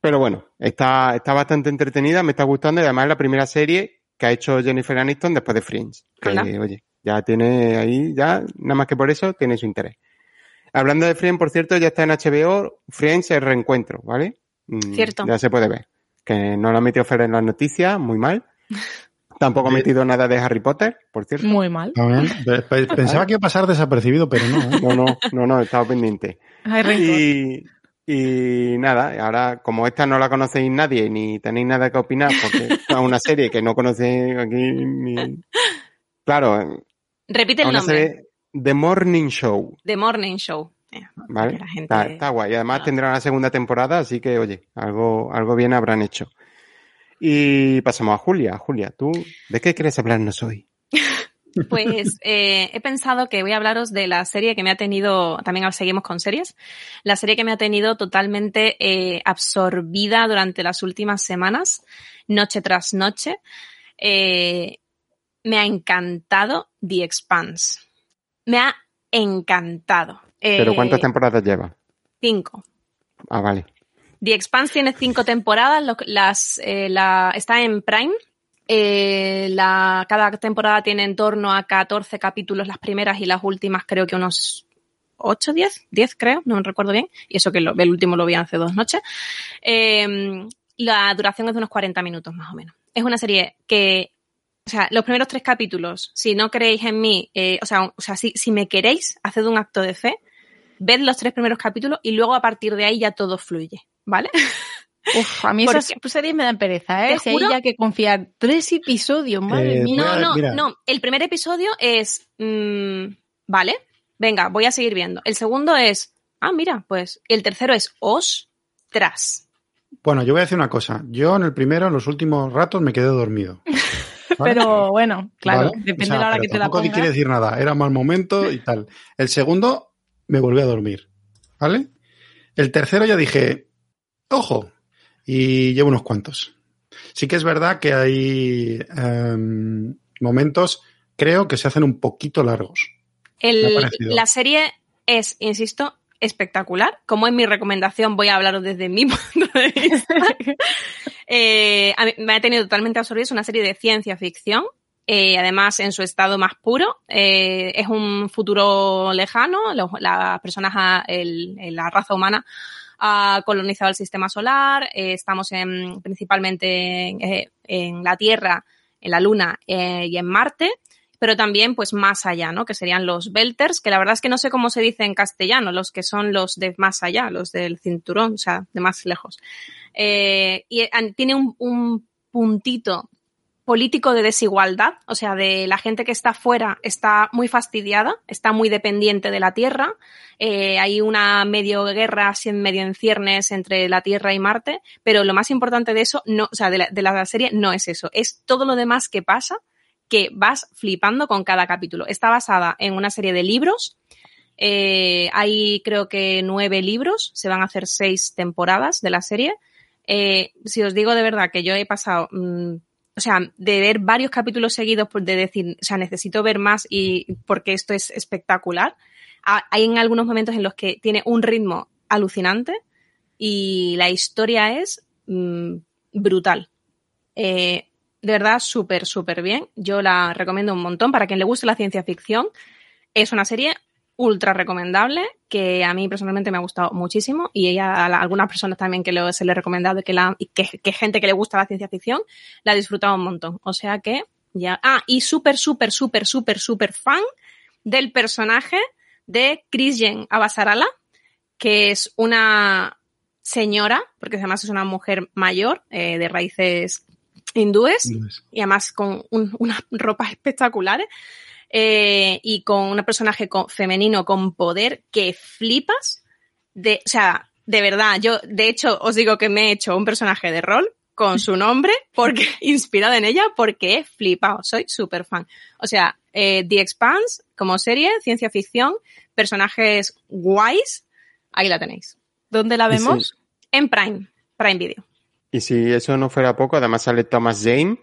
Pero bueno, está, está bastante entretenida, me está gustando y además es la primera serie que ha hecho Jennifer Aniston después de Friends. Que, oye, ya tiene ahí, ya, nada más que por eso, tiene su interés. Hablando de Friends, por cierto, ya está en HBO, Friends el reencuentro, ¿vale? Mm, Cierto. Ya se puede ver. Que no lo ha metido Fer en las noticias, muy mal. Tampoco ha metido nada de Harry Potter, por cierto. Muy mal. Pensaba que iba a pasar desapercibido, pero no. ¿eh? No, no, no, no, he estado pendiente. Rencor. Y, y nada, ahora como esta no la conocéis nadie ni tenéis nada que opinar porque es una serie que no conocéis aquí ni... Claro, Repite es el nombre. serie The Morning Show, The Morning Show. Eh, ¿vale? que la gente- Está, está guay. Y además Ah. tendrá una segunda temporada, así que oye, algo, algo bien habrán hecho. Y pasamos a Julia. Julia, ¿tú de qué quieres hablarnos hoy? Pues eh, he pensado que voy a hablaros de la serie que me ha tenido, también ahora seguimos con series, la serie que me ha tenido totalmente eh, absorbida durante las últimas semanas, noche tras noche. Eh, me ha encantado The Expanse. Me ha encantado. ¿Pero cuántas temporadas lleva? Cinco. Ah, vale. The Expanse tiene cinco temporadas, las, eh, la, está en Prime. Eh, la, cada temporada tiene en torno a 14 capítulos las primeras y las últimas creo que unos 8, 10, 10 creo, no me recuerdo bien. Y eso que lo- el último lo vi hace dos noches. Eh, la duración es de unos 40 minutos más o menos. Es una serie que, o sea, los primeros tres capítulos, si no creéis en mí, eh, o sea, o sea si, si me queréis, haced un acto de fe, ved los tres primeros capítulos y luego a partir de ahí ya todo fluye, ¿vale? Uf, a mí esas series me dan pereza, ¿eh? Si hay ya que confiar tres episodios, madre Eh, mía. No, no, mira. no. El primer episodio es, mm, vale, venga, voy a seguir viendo. El segundo es, ah, mira, pues. El tercero es, ostras. Bueno, yo voy a decir una cosa. Yo en el primero, en los últimos ratos, me quedé dormido. ¿Vale? Pero bueno, claro, ¿Vale? depende O sea, de la hora que te la tampoco pongas. quiere decir nada. Era mal momento y tal. El segundo, me volví a dormir. ¿Vale? El tercero ya dije, ojo. Y llevo unos cuantos. Sí que es verdad que hay em, momentos, creo, que se hacen un poquito largos. El- la serie es, insisto, espectacular. Como es mi recomendación, voy a hablaros desde mi punto de vista. Eh, a mí me ha tenido totalmente absorbida. Es una serie de ciencia ficción. eh, además, en su estado más puro. Eh, es un futuro lejano. Los- las personas, el- la raza humana ha colonizado el sistema solar. eh, estamos en, principalmente en, eh, en la Tierra, en la Luna eh, y en Marte pero también pues más allá, ¿no? Que serían los belters, que la verdad es que no sé cómo se dice en castellano, los que son los de más allá, los del cinturón, o sea, de más lejos. Y tiene un puntito político de desigualdad, o sea, de la gente que está fuera está muy fastidiada, está muy dependiente de la Tierra, eh, hay una medio guerra, medio en ciernes entre la Tierra y Marte, pero lo más importante de eso, no, o sea, de la, de la serie no es eso, es todo lo demás que pasa que vas flipando con cada capítulo. Está basada en una serie de libros. Eh, hay creo que nueve libros. Se van a hacer seis temporadas de la serie. Eh, si os digo de verdad que yo he pasado, mm, o sea, de ver varios capítulos seguidos, de decir, o sea, necesito ver más y porque esto es espectacular. Ha- Hay en algunos momentos en los que tiene un ritmo alucinante y la historia es mm, brutal. Eh, de verdad, súper, súper bien. Yo la recomiendo un montón. Para quien le guste la ciencia ficción, es una serie ultra recomendable que a mí personalmente me ha gustado muchísimo y ella, a la- algunas personas también que lo- se le he recomendado y que, la, y que, que gente que le gusta la ciencia ficción la ha disfrutado un montón. O sea que ya. Ah, y súper, súper, súper, súper, súper fan del personaje de Christian Abasarala, que es una señora, porque además es una mujer mayor eh, de raíces hindúes y además con un- unas ropas espectaculares eh, y con un personaje con- femenino con poder que flipas. De, o sea, de verdad, yo de hecho os digo que me he hecho un personaje de rol con su nombre porque inspirado en ella porque he flipado, soy súper fan. O sea, eh, The Expanse como serie, ciencia ficción, personajes guays, Ahí la tenéis. ¿Dónde la sí. vemos? En Prime, Prime Video. Y si eso no fuera poco, además sale Thomas Jane,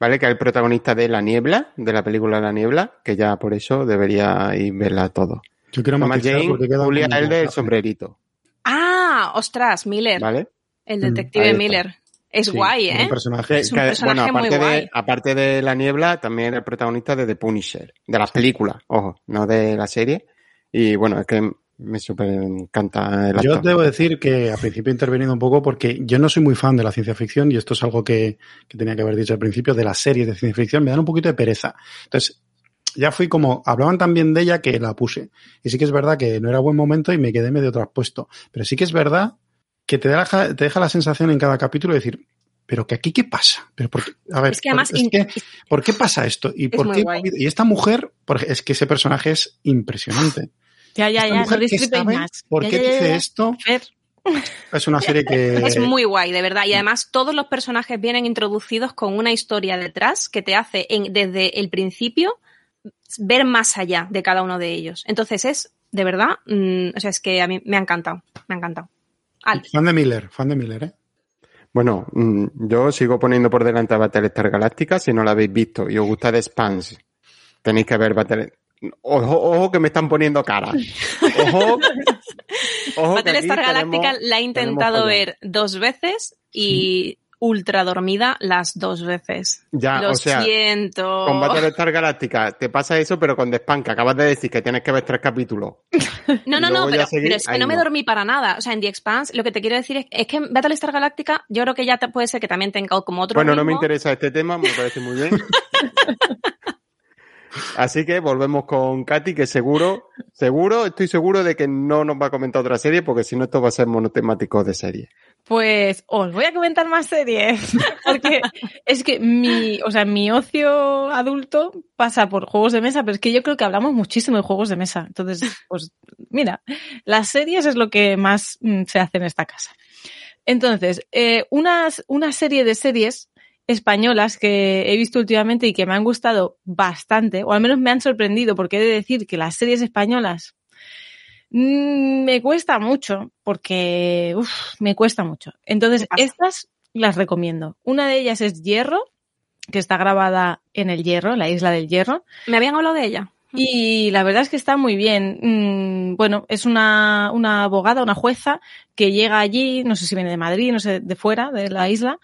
¿vale? Que es el protagonista de La Niebla, de la película La Niebla, que ya por eso debería ir verla todo. Yo quiero Thomas Jane, Julia el del sombrerito, Ah, ostras, Miller. ¿vale? El detective. Miller. Es Sí, guay, un ¿eh? personaje. Que- Es un que, personaje bueno, muy aparte de, aparte de La Niebla, también era el protagonista de The Punisher, de las películas, ojo, no de la serie. Y bueno, es que me súper encanta el Yo actor. debo decir que al principio he intervenido un poco porque yo no soy muy fan de la ciencia ficción y esto es algo que, que tenía que haber dicho al principio de las series de ciencia ficción. Me dan un poquito de pereza. Entonces, ya fui como, hablaban tan bien de ella que la puse. Y sí que es verdad que no era buen momento y me quedé medio traspuesto. Pero sí que es verdad que te deja, te deja la sensación en cada capítulo de decir, pero que aquí qué pasa? Pero por qué- a ver, Es que además por, es in- que, ¿por qué pasa esto? ¿Y por qué? guay. Y esta mujer, por- es que ese personaje es impresionante. Ya, ya, ya, no sabe más. ¿Por Ya, qué ya, ya, dice ya. esto? Fer, Es una serie que... Es muy guay, de verdad. Y además todos los personajes vienen introducidos con una historia detrás que te hace en- desde el principio ver más allá de cada uno de ellos. Entonces es, de verdad, mm, o sea, es que a mí me ha encantado, me ha encantado. Al, Fan de Miller, fan de Miller, ¿eh? Bueno, mm, yo sigo poniendo por delante a Battlestar Galactica. Si no la habéis visto y os gusta The Spans, tenéis que ver Battle... Ojo, ojo que me están poniendo cara. Ojo. ojo Battlestar Galáctica tenemos- la he intentado ver dos veces y ultra dormida las dos veces. Ya, Lo o sea, siento. Con Battlestar Galáctica te pasa eso, pero con The Span, que acabas de decir que tienes que ver tres capítulos. No, no, no, pero, es que no me dormí para nada. O sea, en The Expanse, lo que te quiero decir es, es que en Battlestar Galáctica, yo creo que ya te- puede ser que también tenga como otro Bueno, no me interesa este tema, me parece muy bien. Así que volvemos con Katy, que seguro, seguro, estoy seguro de que no nos va a comentar otra serie, porque si no esto va a ser monotemático de serie. Pues os voy a comentar más series, porque es que mi, o sea, mi ocio adulto pasa por juegos de mesa, pero es que yo creo que hablamos muchísimo de juegos de mesa. Entonces, pues mira, las series es lo que más mm, se hace en esta casa. Entonces, eh, unas, una serie de series españolas que he visto últimamente y que me han gustado bastante, o al menos me han sorprendido, porque he de decir que las series españolas Mm, me cuesta mucho porque uf, me cuesta mucho. Entonces, estas las recomiendo. Una de ellas es Hierro, que está grabada en el Hierro, la isla del Hierro, Me habían hablado de ella. y la verdad es que está muy bien. Mm, bueno, es una, una abogada, una jueza que llega allí, no sé si viene de Madrid, no sé, de fuera de la isla,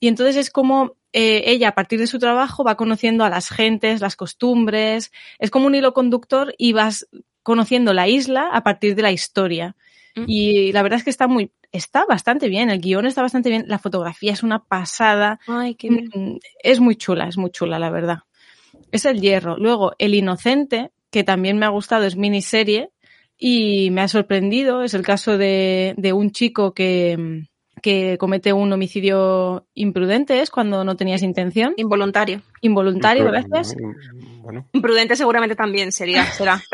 y entonces es como eh, ella a partir de su trabajo va conociendo a las gentes, las costumbres, es como un hilo conductor y vas conociendo la isla a partir de la historia. Mm. Y la verdad es que está muy, está bastante bien, el guion está bastante bien, la fotografía es una pasada, Ay, qué bien. Mm, es muy chula, es muy chula, la verdad. Es el hierro. Luego, El Inocente, que también me ha gustado, es miniserie y me ha sorprendido. Es el caso de, de un chico que, que comete un homicidio imprudente, es cuando no tenías intención. Involuntario. Involuntario, gracias. Bueno, Imprudente seguramente también sería, será.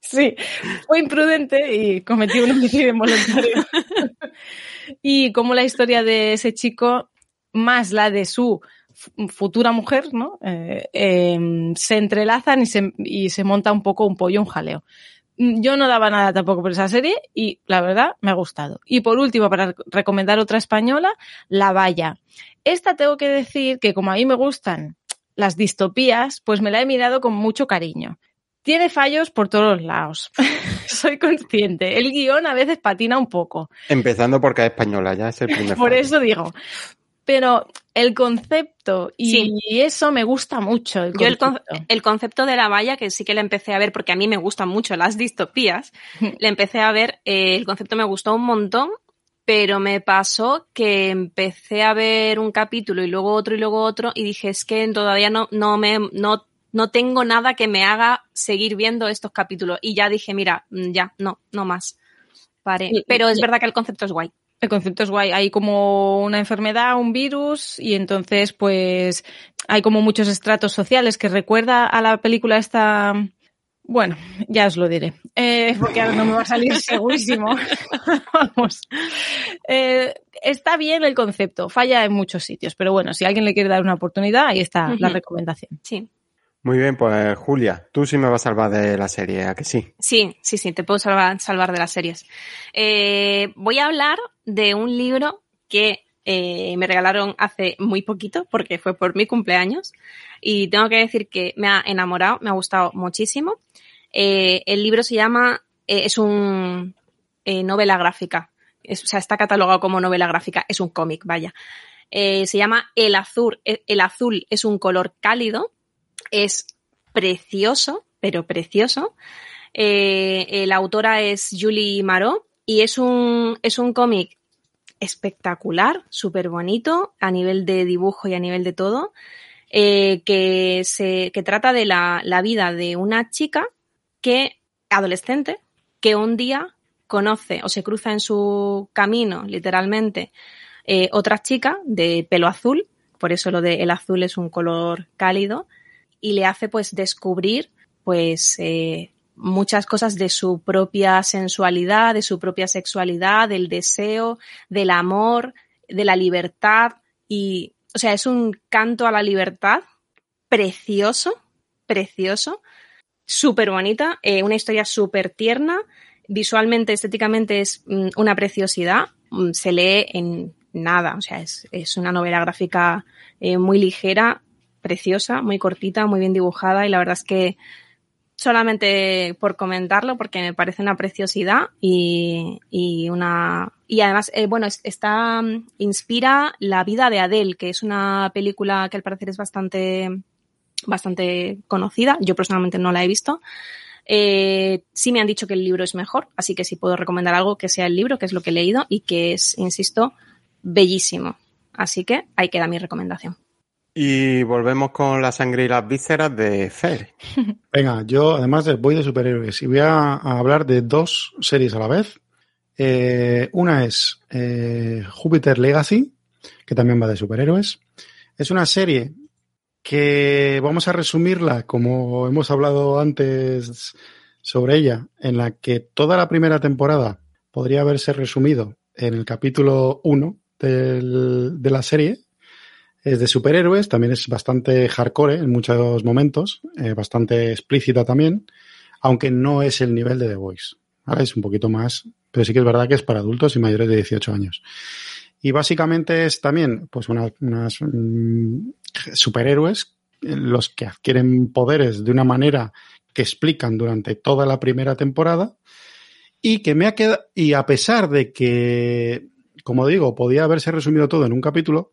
Sí, fue imprudente y cometió un homicidio involuntario. y como la historia de ese chico, más la de su fu- futura mujer, ¿no? Eh, eh, se entrelazan y se, y se monta un poco un pollo, un jaleo. Mm, Yo no daba nada tampoco por esa serie y la verdad me ha gustado. Y por último, para recomendar otra española, La Valla. Esta tengo que decir que como a mí me gustan las distopías, pues me la he mirado con mucho cariño. Tiene fallos por todos los lados. Soy consciente. El guion a veces patina un poco. empezando porque es española, ya es el primer Por fallo. eso digo. Pero el concepto y Sí. eso me gusta mucho. El Yo el, con- concepto. el concepto de la valla, que sí que le empecé a ver, porque a mí me gustan mucho las distopías, le empecé a ver, eh, el concepto me gustó un montón, pero me pasó que empecé a ver un capítulo y luego otro y luego otro y dije, es que todavía no, no me, no, no tengo nada que me haga seguir viendo estos capítulos. Y ya dije, mira, mm, ya, no, no más. Paré. Pero es verdad que el concepto es guay. El concepto es guay. Hay como una enfermedad, un virus, y entonces, pues, hay como muchos estratos sociales que recuerda a la película esta. Bueno, ya os lo diré. Eh, porque ahora no me va a salir segurísimo. Vamos. Eh, está bien el concepto, falla en muchos sitios, pero bueno, si alguien le quiere dar una oportunidad, ahí está la recomendación. Sí. Muy bien, pues Julia, tú sí me vas a salvar de la serie, ¿a que sí? Sí, sí, sí, te puedo salvar, de las series. Eh, voy a hablar de un libro que eh, me regalaron hace muy poquito, porque fue por mi cumpleaños, y tengo que decir que me ha enamorado, me ha gustado muchísimo. Eh, el libro se llama, es un novela gráfica, o sea, está catalogado como novela gráfica, es un cómic, vaya. Se llama El Azul, eh, El Azul es un color cálido, es precioso, pero precioso. Eh, eh, la autora es Julie Marot y es un, es un cómic espectacular, súper bonito a nivel de dibujo y a nivel de todo, eh, que, se, que trata de la, la vida de una chica que, adolescente, que un día conoce o se cruza en su camino, literalmente, eh, otra chica de pelo azul, por eso lo de el azul es un color cálido, y le hace pues descubrir pues eh, muchas cosas de su propia sensualidad, de su propia sexualidad, del deseo, del amor, de la libertad. Y, o sea, es un canto a la libertad precioso, precioso, súper bonita, eh, una historia súper tierna, visualmente, estéticamente es mm, una preciosidad, mm, se lee en nada, o sea, es, es una novela gráfica eh, muy ligera, preciosa, muy cortita, muy bien dibujada y la verdad es que solamente por comentarlo porque me parece una preciosidad y, una y además eh, bueno es- está mm, inspira la vida de Adele que es una película que al parecer es bastante bastante conocida. Yo personalmente no la he visto. Eh, sí me han dicho que el libro es mejor así que si puedo recomendar algo que sea el libro que es lo que he leído y que es insisto bellísimo. Así que ahí queda mi recomendación Y volvemos con la sangre y las vísceras de Fer. Venga, yo además de- voy de superhéroes y voy a, hablar de dos series a la vez. Eh, una es eh, Jupiter Legacy, que también va de superhéroes. Es una serie que vamos a resumirla como hemos hablado antes sobre ella, en la que toda la primera temporada podría haberse resumido en el capítulo 1 del- de la serie. Es de superhéroes, también es bastante hardcore en muchos momentos, eh, bastante explícita también, aunque no es el nivel de The Voice. Es un poquito más, pero sí que es verdad que es para adultos y mayores de 18 años. Y básicamente es también pues una- unas mm, superhéroes eh, los que adquieren poderes de una manera que explican durante toda la primera temporada y que me ha quedado y a pesar de que como digo podía haberse resumido todo en un capítulo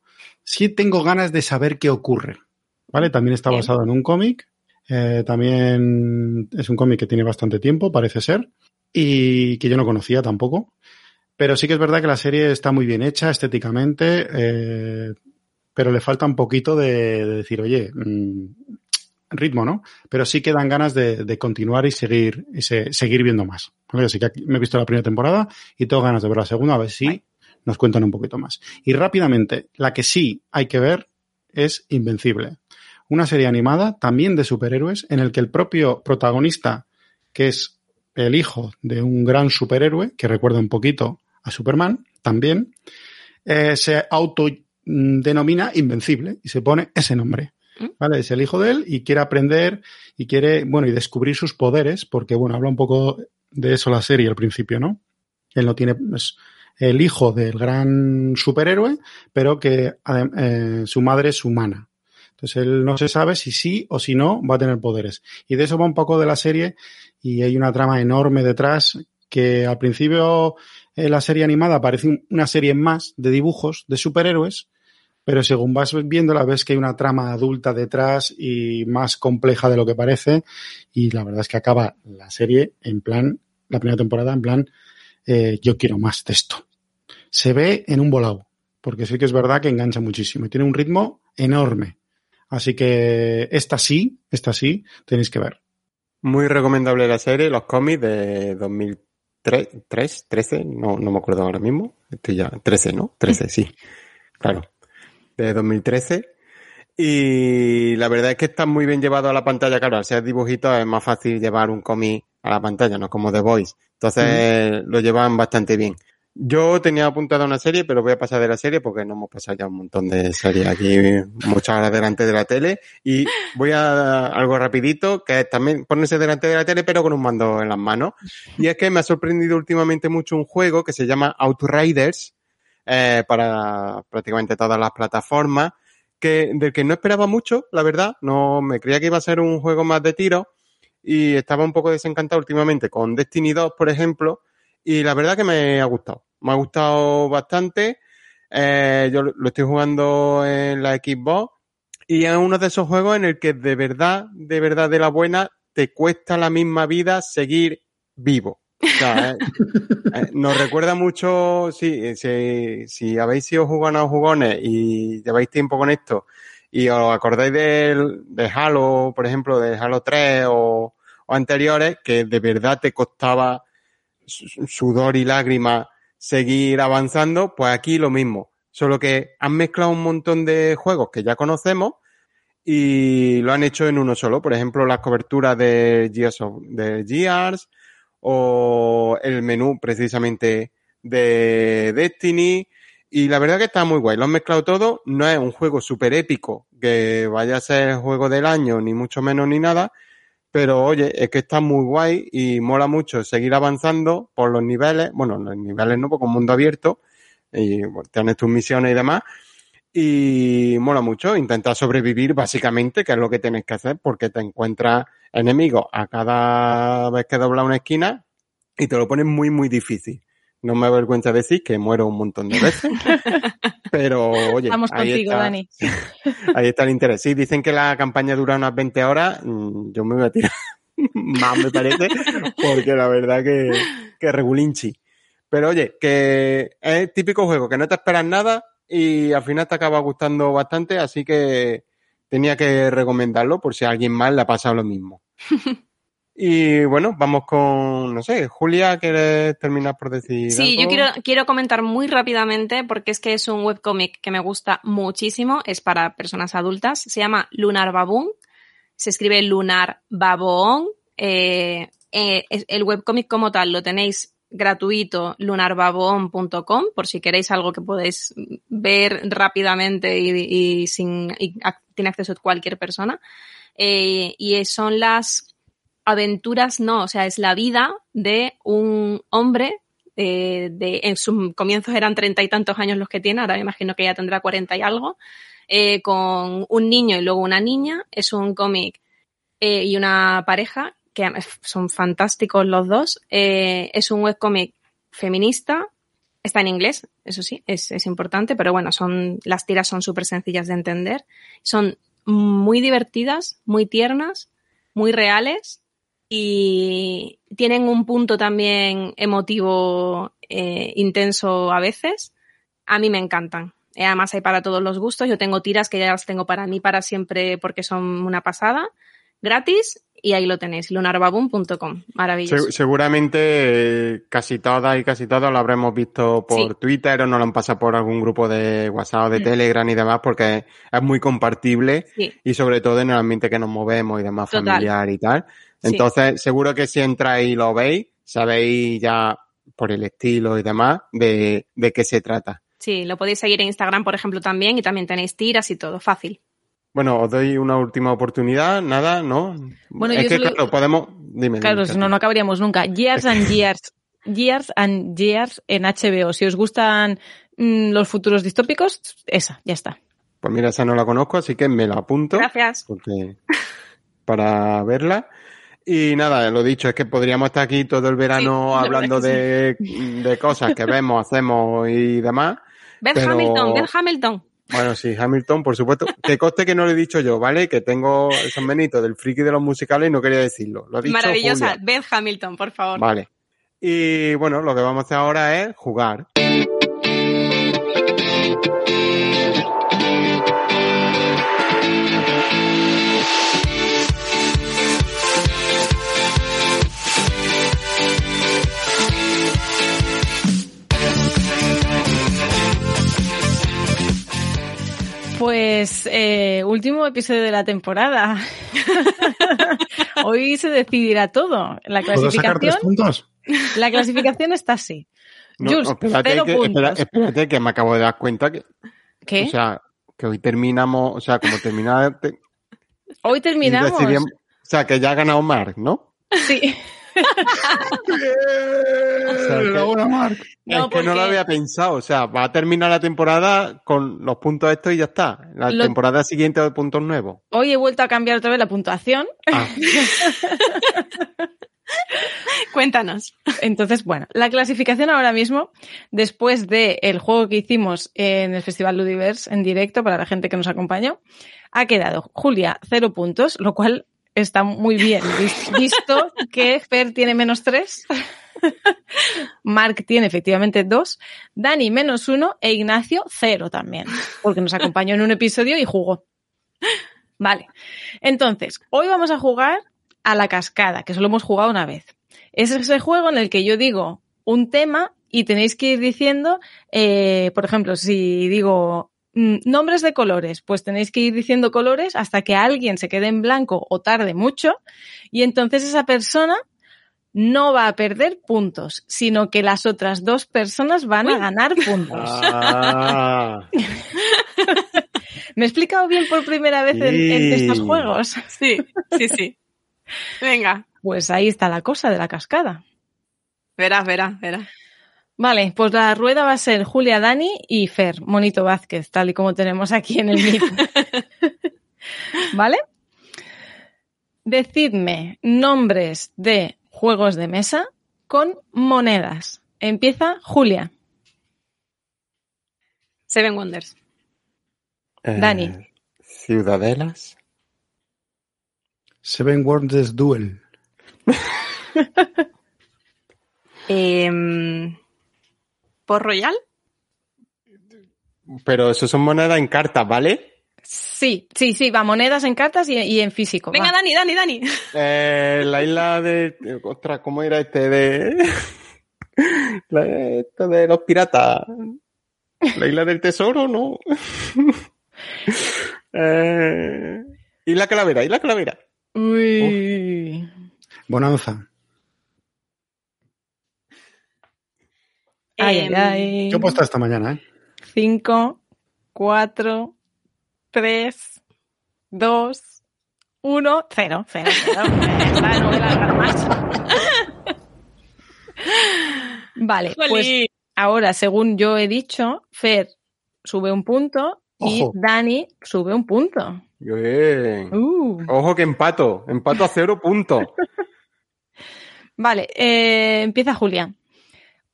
sí tengo ganas de saber qué ocurre vale también está basado en un cómic eh, también es un cómic que tiene bastante tiempo parece ser y que yo no conocía tampoco pero sí que es verdad que la serie está muy bien hecha estéticamente, eh, pero le falta un poquito de, de decir, oye, mm, ritmo, ¿no? Pero sí que dan ganas de, de continuar y seguir y se- seguir viendo más. ¿vale? Así que aquí me he visto la primera temporada y tengo ganas de ver la segunda, a ver si. Nos cuentan un poquito más. Y rápidamente, la que sí hay que ver es Invencible. Una serie animada, también de superhéroes, en el que el propio protagonista, que es el hijo de un gran superhéroe, que recuerda un poquito a Superman, también, eh, se autodenomina Invencible y se pone ese nombre. ¿Mm? ¿Vale? Es el hijo de él y quiere aprender y quiere, bueno, y descubrir sus poderes, porque, bueno, habla un poco de eso la serie al principio, ¿no? Él no tiene, es el hijo del gran superhéroe, pero que eh, su madre es humana. Entonces él no se sabe si sí o si no va a tener poderes. Y de eso va un poco de la serie y hay una trama enorme detrás que al principio eh, la serie animada parece un- una serie más de dibujos de superhéroes, pero según vas viéndola ves que hay una trama adulta detrás y más compleja de lo que parece y la verdad es que acaba la serie en plan, la primera temporada en plan, eh, yo quiero más de esto. Se ve en un volado, porque sí que es verdad que engancha muchísimo y tiene un ritmo enorme. Así que esta sí, esta sí, tenéis que ver. Muy recomendable la serie, los cómics de 2003, 13, no, no me acuerdo ahora mismo. Estoy ya, 13, ¿no? 13, sí. Claro. De 2013. Y la verdad es que está muy bien llevado a la pantalla. Claro, al ser dibujitos es más fácil llevar un cómic a la pantalla, no como The Voice. Entonces lo llevan bastante bien. Yo tenía apuntada una serie, pero voy a pasar de la serie porque no hemos pasado ya un montón de series aquí, muchas horas delante de la tele. Y voy a algo rapidito, que es también ponerse delante de la tele, pero con un mando en las manos. Y es que me ha sorprendido últimamente mucho un juego que se llama Outriders, eh, para prácticamente todas las plataformas, que, del que no esperaba mucho, la verdad. No me creía que iba a ser un juego más de tiro y estaba un poco desencantado últimamente con Destiny 2, por ejemplo, y la verdad que me ha gustado. Me ha gustado bastante. Eh, yo lo estoy jugando en la Xbox y es uno de esos juegos en el que de verdad, de verdad, de la buena, te cuesta la misma vida seguir vivo. O sea, eh, eh, nos recuerda mucho, sí, si, si habéis sido jugones o jugones y lleváis tiempo con esto y os acordáis de, de Halo, por ejemplo, de Halo 3 o, o anteriores, que de verdad te costaba sudor y lágrimas seguir avanzando, pues aquí lo mismo. Solo que han mezclado un montón de juegos que ya conocemos y lo han hecho en uno solo. Por ejemplo, las coberturas de Gears, of, de Gears o el menú precisamente de Destiny. Y la verdad que está muy guay. Lo han mezclado todo. No es un juego súper épico que vaya a ser juego del año, ni mucho menos ni nada. Pero oye, es que está muy guay y mola mucho seguir avanzando por los niveles. Bueno, los niveles no, porque un mundo abierto y tienes tus misiones y demás. Y mola mucho intentar sobrevivir básicamente, que es lo que tienes que hacer, porque te encuentras enemigos a cada vez que dobla una esquina y te lo pones muy, muy difícil. No me avergüenza decir que muero un montón de veces. pero, oye, Vamos ahí, contigo, está, Dani. ahí está el interés. Sí, dicen que la campaña dura unas 20 horas. mm, Yo me voy a tirar más, me parece, porque la verdad que, que regulinchi. Pero oye, que es típico juego, que no te esperas nada y al final te acaba gustando bastante, así que tenía que recomendarlo por si a alguien más le ha pasado lo mismo. Y bueno, vamos con, no sé, Julia, ¿quieres terminar por decir Sí, algo? yo quiero, quiero comentar muy rápidamente porque es que es un webcómic que me gusta muchísimo, es para personas adultas, se llama Lunar Baboon, se escribe Lunar Baboon, eh, eh, el webcómic como tal lo tenéis gratuito lunarbaboon.com por si queréis algo que podéis ver rápidamente y, y sin y tiene acceso cualquier persona Eh, y son las aventuras, no, o sea, es la vida de un hombre eh, de, en sus comienzos eran treinta y tantos años los que tiene, ahora me imagino que ya tendrá cuarenta y algo, eh, con un niño y luego una niña. Es un cómic eh, y una pareja que son fantásticos los dos. Es un webcómic feminista, está en inglés, eso sí, es, es importante, pero bueno, son, las tiras son súper sencillas de entender. Son muy divertidas, muy tiernas, muy reales y tienen un punto también emotivo eh, intenso a veces. A mí me encantan. Eh, Además hay para todos los gustos. Yo tengo tiras que ya las tengo para mí para siempre porque son una pasada. Gratis y ahí lo tenéis, lunarbaboom.com. Maravilloso. Se- seguramente eh, casi todas y casi todos lo habremos visto por Sí. Twitter o nos lo han pasado por algún grupo de WhatsApp de Mm. Telegram y demás porque es muy compartible Sí. y sobre todo en el ambiente que nos movemos y demás Total. familiar y tal. Sí. Entonces, seguro que si entráis y lo veis, sabéis ya por el estilo y demás de, de qué se trata. Sí, lo podéis seguir en Instagram, por ejemplo, también y también tenéis tiras y todo. Fácil. Bueno, os doy una última oportunidad, nada, ¿no? Bueno, es yo que solo- claro, podemos... Dime, Claro, si no, no acabaríamos nunca. Years and Years. Years and Years en HBO. Si os gustan mm, los futuros distópicos, esa, ya está. Pues mira, esa no la conozco, así que me la apunto. Gracias. porque para verla. Y nada, lo dicho, es que podríamos estar aquí todo el verano la hablando de, de cosas que vemos, hacemos y demás. Ben Pero- Hamilton, Ben Hamilton. Bueno, sí, Hamilton, por supuesto. Que coste que no lo he dicho yo, ¿vale? Que tengo el San Benito del friki de los musicales y no quería decirlo. Lo ha dicho Maravillosa. Julia. Hamilton, por favor. Vale. Y bueno, lo que vamos a hacer ahora es jugar. Pues eh, último episodio de la temporada. Hoy se decidirá todo. La ¿Puedo sacar tres clasificación, puntos? la clasificación está así. No, Jules, espérate, cero que, puntos. espera- espérate, que me acabo de dar cuenta que, ¿Qué? o sea, que hoy terminamos, o sea, como termina, te- Hoy terminamos. o sea, que ya ha ganado Mark, ¿no? Sí. Marc. No, es que no lo había pensado, o sea, va a terminar la temporada con los puntos estos y ya está. La Lo- temporada siguiente de puntos nuevos. Hoy he vuelto a cambiar otra vez la puntuación. Ah, Cuéntanos. Entonces, bueno, la clasificación ahora mismo, después del juego que hicimos en el Festival Ludiverse en directo para la gente que nos acompañó, ha quedado Julia cero puntos, lo cual está muy bien, vis- visto que Fer tiene menos tres, Mark tiene efectivamente dos, Dani menos uno e Ignacio cero también, porque nos acompañó en un episodio y jugó. Vale, entonces, hoy vamos a jugar a la cascada, que solo hemos jugado una vez. Es ese juego en el que yo digo un tema y tenéis que ir diciendo, eh, por ejemplo, si digo nombres de colores, pues tenéis que ir diciendo colores hasta que alguien se quede en blanco o tarde mucho y entonces esa persona no va a perder puntos, sino que las otras dos personas van a ganar puntos. ah, ¿Me he explicado bien por primera vez en, en estos juegos? Sí, sí, sí. Venga, Pues ahí está la cosa de la cascada. verás, verás, verás. Vale, pues la rueda va a ser Julia Dani y Fer, Monito Vázquez, tal y como tenemos aquí en el Meet. ¿Vale? Decidme nombres de juegos de mesa con monedas. Empieza Julia. Seven Wonders. eh, Dani. Ciudadelas. Seven Wonders Duel. Em, ¿Por Royal? Pero eso son monedas en cartas, ¿vale? Sí, sí, sí, va monedas en cartas y, y en físico. Venga, va. Dani, Dani, Dani. Eh, la isla de. Ostras, ¿cómo era este de. La, esto de los piratas. La isla del tesoro, ¿no? eh, isla Calavera, Isla Calavera. Uy. Bonanza. Ay, Em, ay, ay. Yo he puesto esta mañana, ¿eh? Cinco, cuatro, tres, dos, uno, cero, cero, cero. Ya está, no voy a alargar más. Vale, pues ahora, según yo he dicho, Fer sube un punto y Ojo. Dani sube un punto. Bien. Uh. Ojo que empato. Empato a cero puntos. Vale, eh, empieza Julia.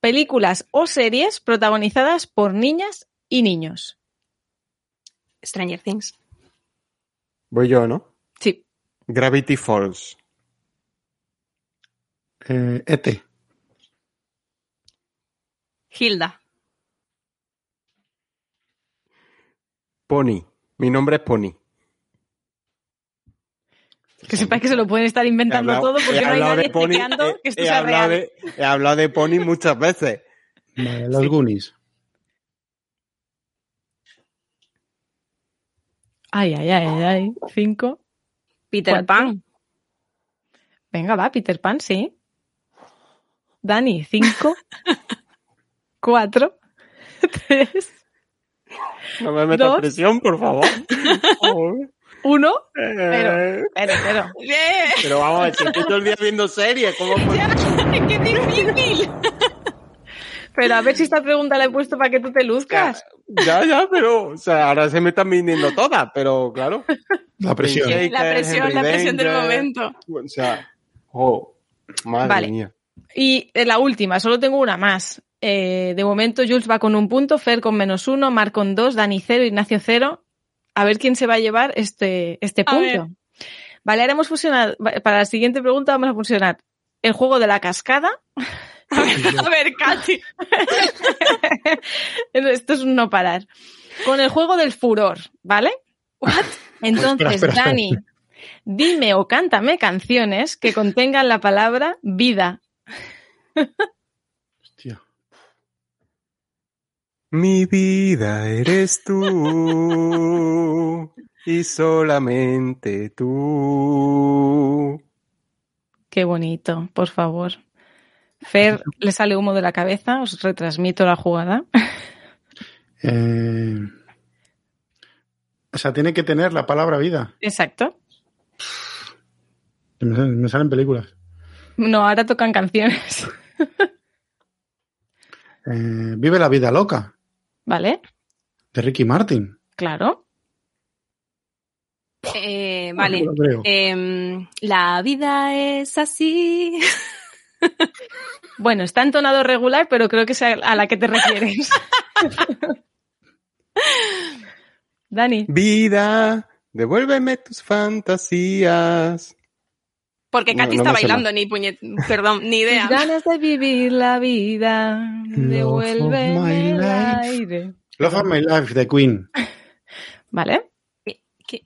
Películas o series protagonizadas por niñas y niños. Stranger Things. Voy yo, ¿no? Sí. Gravity Falls. Eh, ET. Hilda. Pony. Mi nombre es Pony. Que sepáis que se lo pueden estar inventando hablado- todo porque no hay nadie Pony, que esto he sea hablado real. de- he hablado de Pony muchas veces. Vale, los Goonies. Ay, ay, ay, ay, ay. Cinco. Peter. Pan. Venga, va, Peter Pan, sí. Dani, cinco. cuatro. Tres. No me metas presión, por favor. Joder. Uno. Eh, Pero, pero. ¡Bien! Pero vamos a ver, si estoy todo el día viendo series, ¿cómo puede- ¡Qué difícil! Pero a ver si esta pregunta la he puesto para que tú te luzcas. Ya, ya, pero, o sea, ahora se me están viniendo todas, pero claro. La presión. La presión, Henry la presión del momento. O sea, oh, madre Vale. mía. Y eh, la última, solo tengo una más. Eh, de momento, Jules va con un punto, Fer con menos uno, Marc con dos, Dani cero, Ignacio cero. A ver quién se va a llevar este, este punto. Vale, ahora hemos fusionado. Para la siguiente pregunta vamos a fusionar el juego de la cascada. A ver, a ver, Katy. Esto es un no parar. Con el juego del furor, ¿vale? Entonces, Espera, espera, espera. Dani, dime o cántame canciones que contengan la palabra vida. Mi vida eres tú y solamente tú. Qué bonito, por favor. Fer le sale humo de la cabeza, os retransmito la jugada. Eh, o sea, tiene que tener la palabra vida. Exacto. Me, salen- me salen películas. No, ahora tocan canciones. Eh, Vive la vida loca, ¿Vale? de Ricky Martin. Claro. Eh, vale. Em, la vida es así. Bueno, está entonado regular, pero creo que es a la que te refieres. Dani. Vida, devuélveme tus fantasías. Porque Katy no está bailando, ni puñet... Perdón, ni idea. Ganas de vivir la vida, devuélveme el aire. Love of My Life, de Queen. ¿Vale? ¿Qué- qué?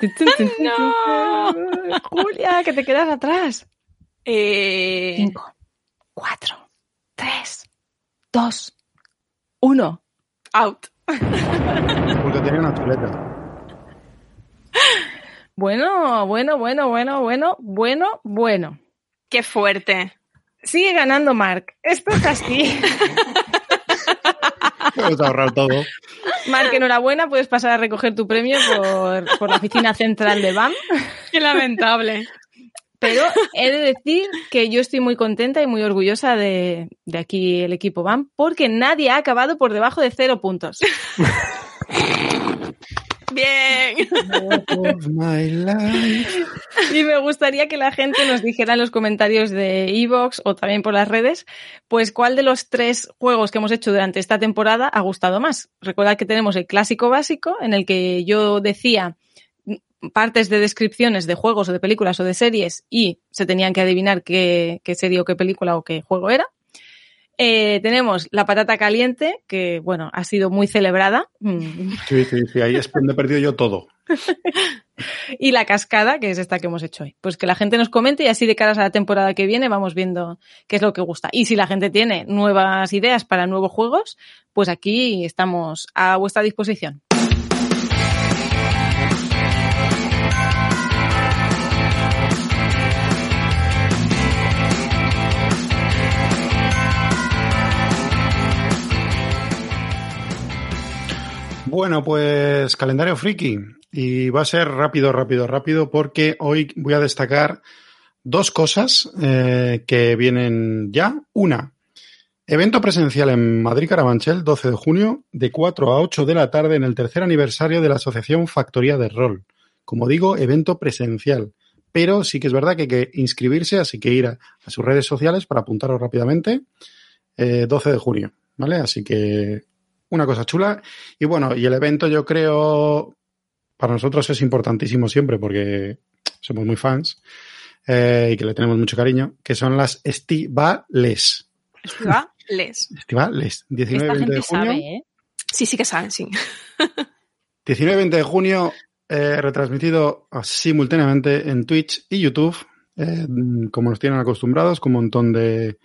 no. Julia, que te quedas atrás. Eh, Cinco, cuatro, tres, dos, uno. out. Porque tenía una chuleta. Bueno, bueno, bueno, bueno, bueno, bueno, bueno. Qué fuerte. Sigue ganando Mark. Esto es así. Hemos ahorrado todo. Mark, enhorabuena. Puedes pasar a recoger tu premio por, por la oficina central de BAM. Qué lamentable. Pero he de decir que yo estoy muy contenta y muy orgullosa de, de aquí el equipo BAM porque nadie ha acabado por debajo de cero puntos. Bien. Love of My Life. Y me gustaría que la gente nos dijera en los comentarios de Evox o también por las redes, pues cuál de los tres juegos que hemos hecho durante esta temporada ha gustado más. Recordad que tenemos el clásico básico en el que yo decía partes de descripciones de juegos o de películas o de series y se tenían que adivinar qué, qué serie o qué película o qué juego era. Eh, tenemos la patata caliente, que bueno, ha sido muy celebrada. Mm. Sí, sí, sí. Ahí es donde he perdido yo todo. Y la cascada, que es esta que hemos hecho hoy. Pues que la gente nos comente y así de caras a la temporada que viene vamos viendo qué es lo que gusta. Y si la gente tiene nuevas ideas para nuevos juegos, pues aquí estamos a vuestra disposición. Bueno, pues calendario friki. Y va a ser rápido, rápido, rápido, porque hoy voy a destacar dos cosas eh, que vienen ya. Una, evento presencial en Madrid Carabanchel, 12 de junio, de 4 a 8 de la tarde, en el tercer aniversario de la Asociación Factoría de Rol. Como digo, evento presencial. Pero sí que es verdad que hay que inscribirse, así que ir a, sus redes sociales para apuntaros rápidamente. Eh, 12 de junio, ¿vale? Así que una cosa chula. Y bueno, y el evento yo creo, para nosotros es importantísimo siempre porque somos muy fans eh, y que le tenemos mucho cariño, que son las estivales. Les. Estivales, 19 y Esta 20 de gente junio. sabe, ¿eh? Sí, sí que saben, sí. 19 y 20 de junio, eh, retransmitido simultáneamente en Twitch y YouTube, eh, como nos tienen acostumbrados, con un montón de,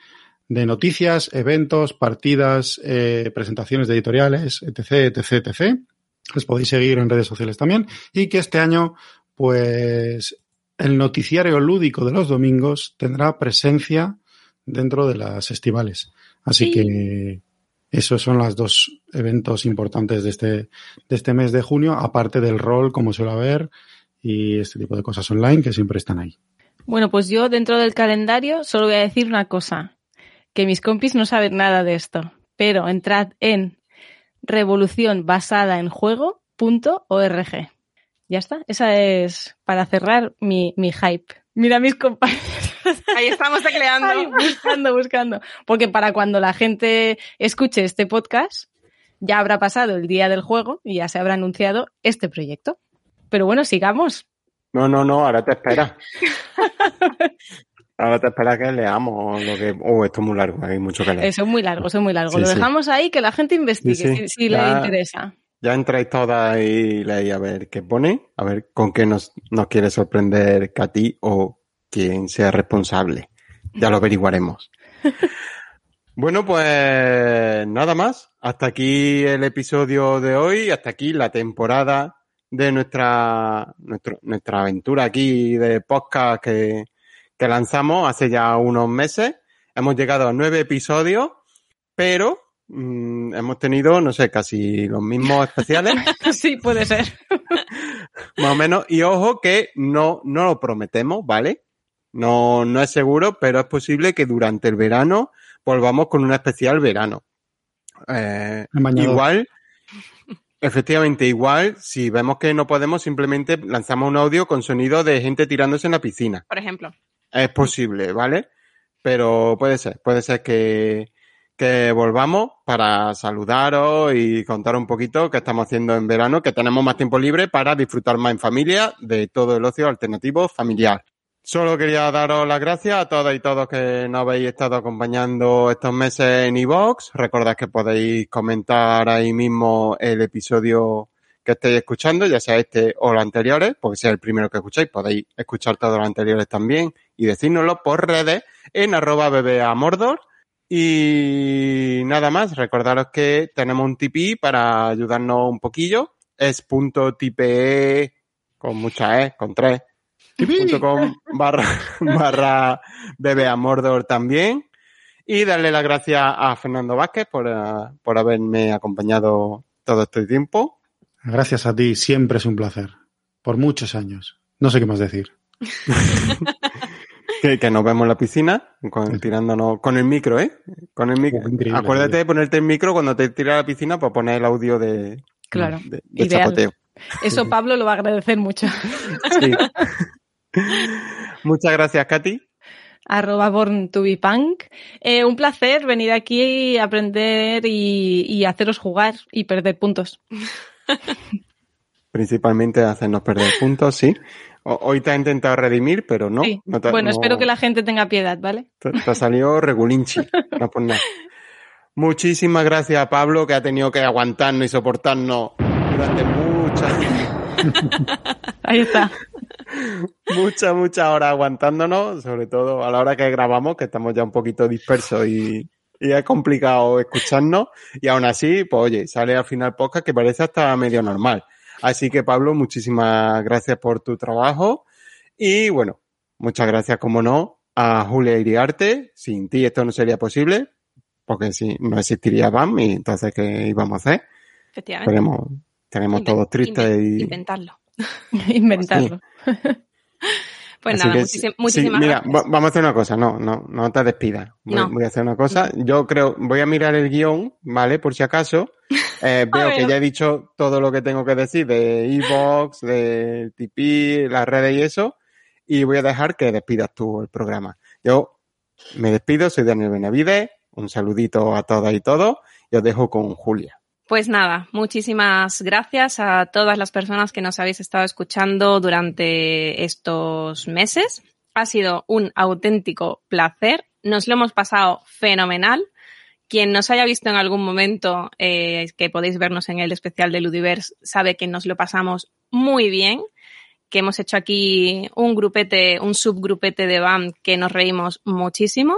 de noticias, eventos, partidas, eh, presentaciones de editoriales, etc, etc, etc. Les podéis seguir en redes sociales también. Y que este año, pues, el noticiario lúdico de los domingos tendrá presencia dentro de las estivales. Así Sí. que esos son los dos eventos importantes de este, de este mes de junio, aparte del rol, como suele haber, y este tipo de cosas online que siempre están ahí. Bueno, pues yo dentro del calendario solo voy a decir una cosa, que mis compis no saben nada de esto, pero entrad en revolución basada en juego.org. Ya está, esa es para cerrar mi, mi hype. Mira mis compañeros. Ahí estamos tecleando. Ay, buscando, buscando. Porque para cuando la gente escuche este podcast, ya habrá pasado el día del juego y ya se habrá anunciado este proyecto. Pero bueno, sigamos. No, no, no, ahora te espera. ahora te espera que leamos lo que. Oh, esto es muy largo, hay mucho que leer. Eso es muy largo, eso es muy largo. Sí, Lo sí. dejamos ahí que la gente investigue Sí, si, si Ya- le interesa. Ya entráis todas y leí a ver qué pone, a ver con qué nos, nos quiere sorprender Katy o quien sea responsable. Ya lo averiguaremos. bueno, pues nada más. Hasta aquí el episodio de hoy, hasta aquí la temporada de nuestra, nuestro- nuestra aventura aquí de podcast que, que lanzamos hace ya unos meses. Hemos llegado a nueve episodios, pero mm, hemos tenido, no sé, casi los mismos especiales, sí, puede ser. más o menos. Y ojo que no, no lo prometemos, ¿vale? No, no es seguro, pero es posible que durante el verano volvamos con un especial verano. Eh, igual, efectivamente, igual, si vemos que no podemos, simplemente lanzamos un audio con sonido de gente tirándose en la piscina. Por ejemplo. Es posible, ¿vale? Pero puede ser, puede ser que, que volvamos para saludaros y contar un poquito qué estamos haciendo en verano, que tenemos más tiempo libre para disfrutar más en familia de todo el ocio alternativo familiar. Solo quería daros las gracias a todas y todos que nos habéis estado acompañando estos meses en iVoox. Recordad que podéis comentar ahí mismo el episodio que estéis escuchando, ya sea este o los anteriores, porque si es el primero que escucháis, podéis escuchar todos los anteriores también y decírnoslo por redes en arroba bbeamordor. Y nada más, recordaros que tenemos un tipi para ayudarnos un poquillo. Es punto tipe con mucha E, con tres, punto com barra, barra bbeamordor también. Y darle las gracias a Fernando Vázquez por, eh, por haberme acompañado todo este tiempo. Gracias a ti, siempre es un placer. Por muchos años. No sé qué más decir. Que, que nos vemos en la piscina, con, tirándonos con el micro, ¿eh? Con el micro. Oh, Acuérdate de ponerte el micro cuando te tiras a la piscina para poner el audio de, Claro. de, de Ideal. chapoteo. Eso Pablo lo va a agradecer mucho. Sí. Muchas gracias, Katy. arroba born to be punk. Eh, un placer venir aquí, aprender y, y haceros jugar y perder puntos. Principalmente hacernos perder puntos, sí. Hoy te ha intentado redimir, pero no. Sí. no te- bueno, no- espero que la gente tenga piedad, ¿vale? Te, te ha salido regulinchi. No por nada. Muchísimas gracias a Pablo, que ha tenido que aguantarnos y soportarnos durante muchas, Ahí está. muchas, muchas horas aguantándonos, sobre todo a la hora que grabamos, que estamos ya un poquito dispersos y, y es complicado escucharnos. Y aún así, pues oye, sale al final podcast que parece hasta medio normal. Así que Pablo, muchísimas gracias por tu trabajo. Y bueno, muchas gracias, como no, a Julia Iriarte. Sin ti esto no sería posible, porque si no existiría BAM y entonces ¿qué íbamos a hacer? Efectivamente. Tenemos, tenemos Inven- todos tristes inven- y... Inventarlo. Inventarlo. Pues Así nada, muchísim- sí, muchísimas mira, gracias. vamos a hacer una cosa, no, no, no te despidas. Voy, No. voy a hacer una cosa. Yo creo, voy a mirar el guion, ¿vale? Por si acaso. Eh, veo que ya he dicho todo lo que tengo que decir de Evox, de TP, las redes y eso. Y voy a dejar que despidas tú el programa. Yo me despido, soy Daniel Benavides. Un saludito a todas y todos. Y os dejo con Julia. Pues nada, muchísimas gracias a todas las personas que nos habéis estado escuchando durante estos meses. Ha sido un auténtico placer. Nos lo hemos pasado fenomenal. Quien nos haya visto en algún momento, eh, que podéis vernos en el especial de Ludiverse, sabe que nos lo pasamos muy bien, que hemos hecho aquí un grupete, un subgrupete de BAM que nos reímos muchísimo,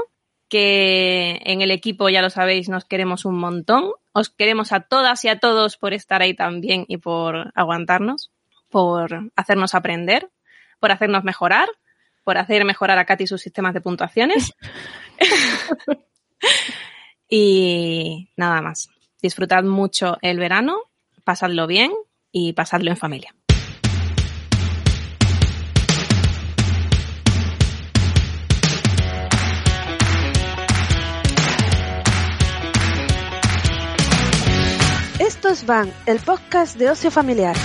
que en el equipo, ya lo sabéis, nos queremos un montón. Os queremos a todas y a todos por estar ahí también y por aguantarnos, por hacernos aprender, por hacernos mejorar, por hacer mejorar a Katy sus sistemas de puntuaciones. y nada más. Disfrutad mucho el verano, pasadlo bien y pasadlo en familia. Estos van, el podcast de ocio familiar.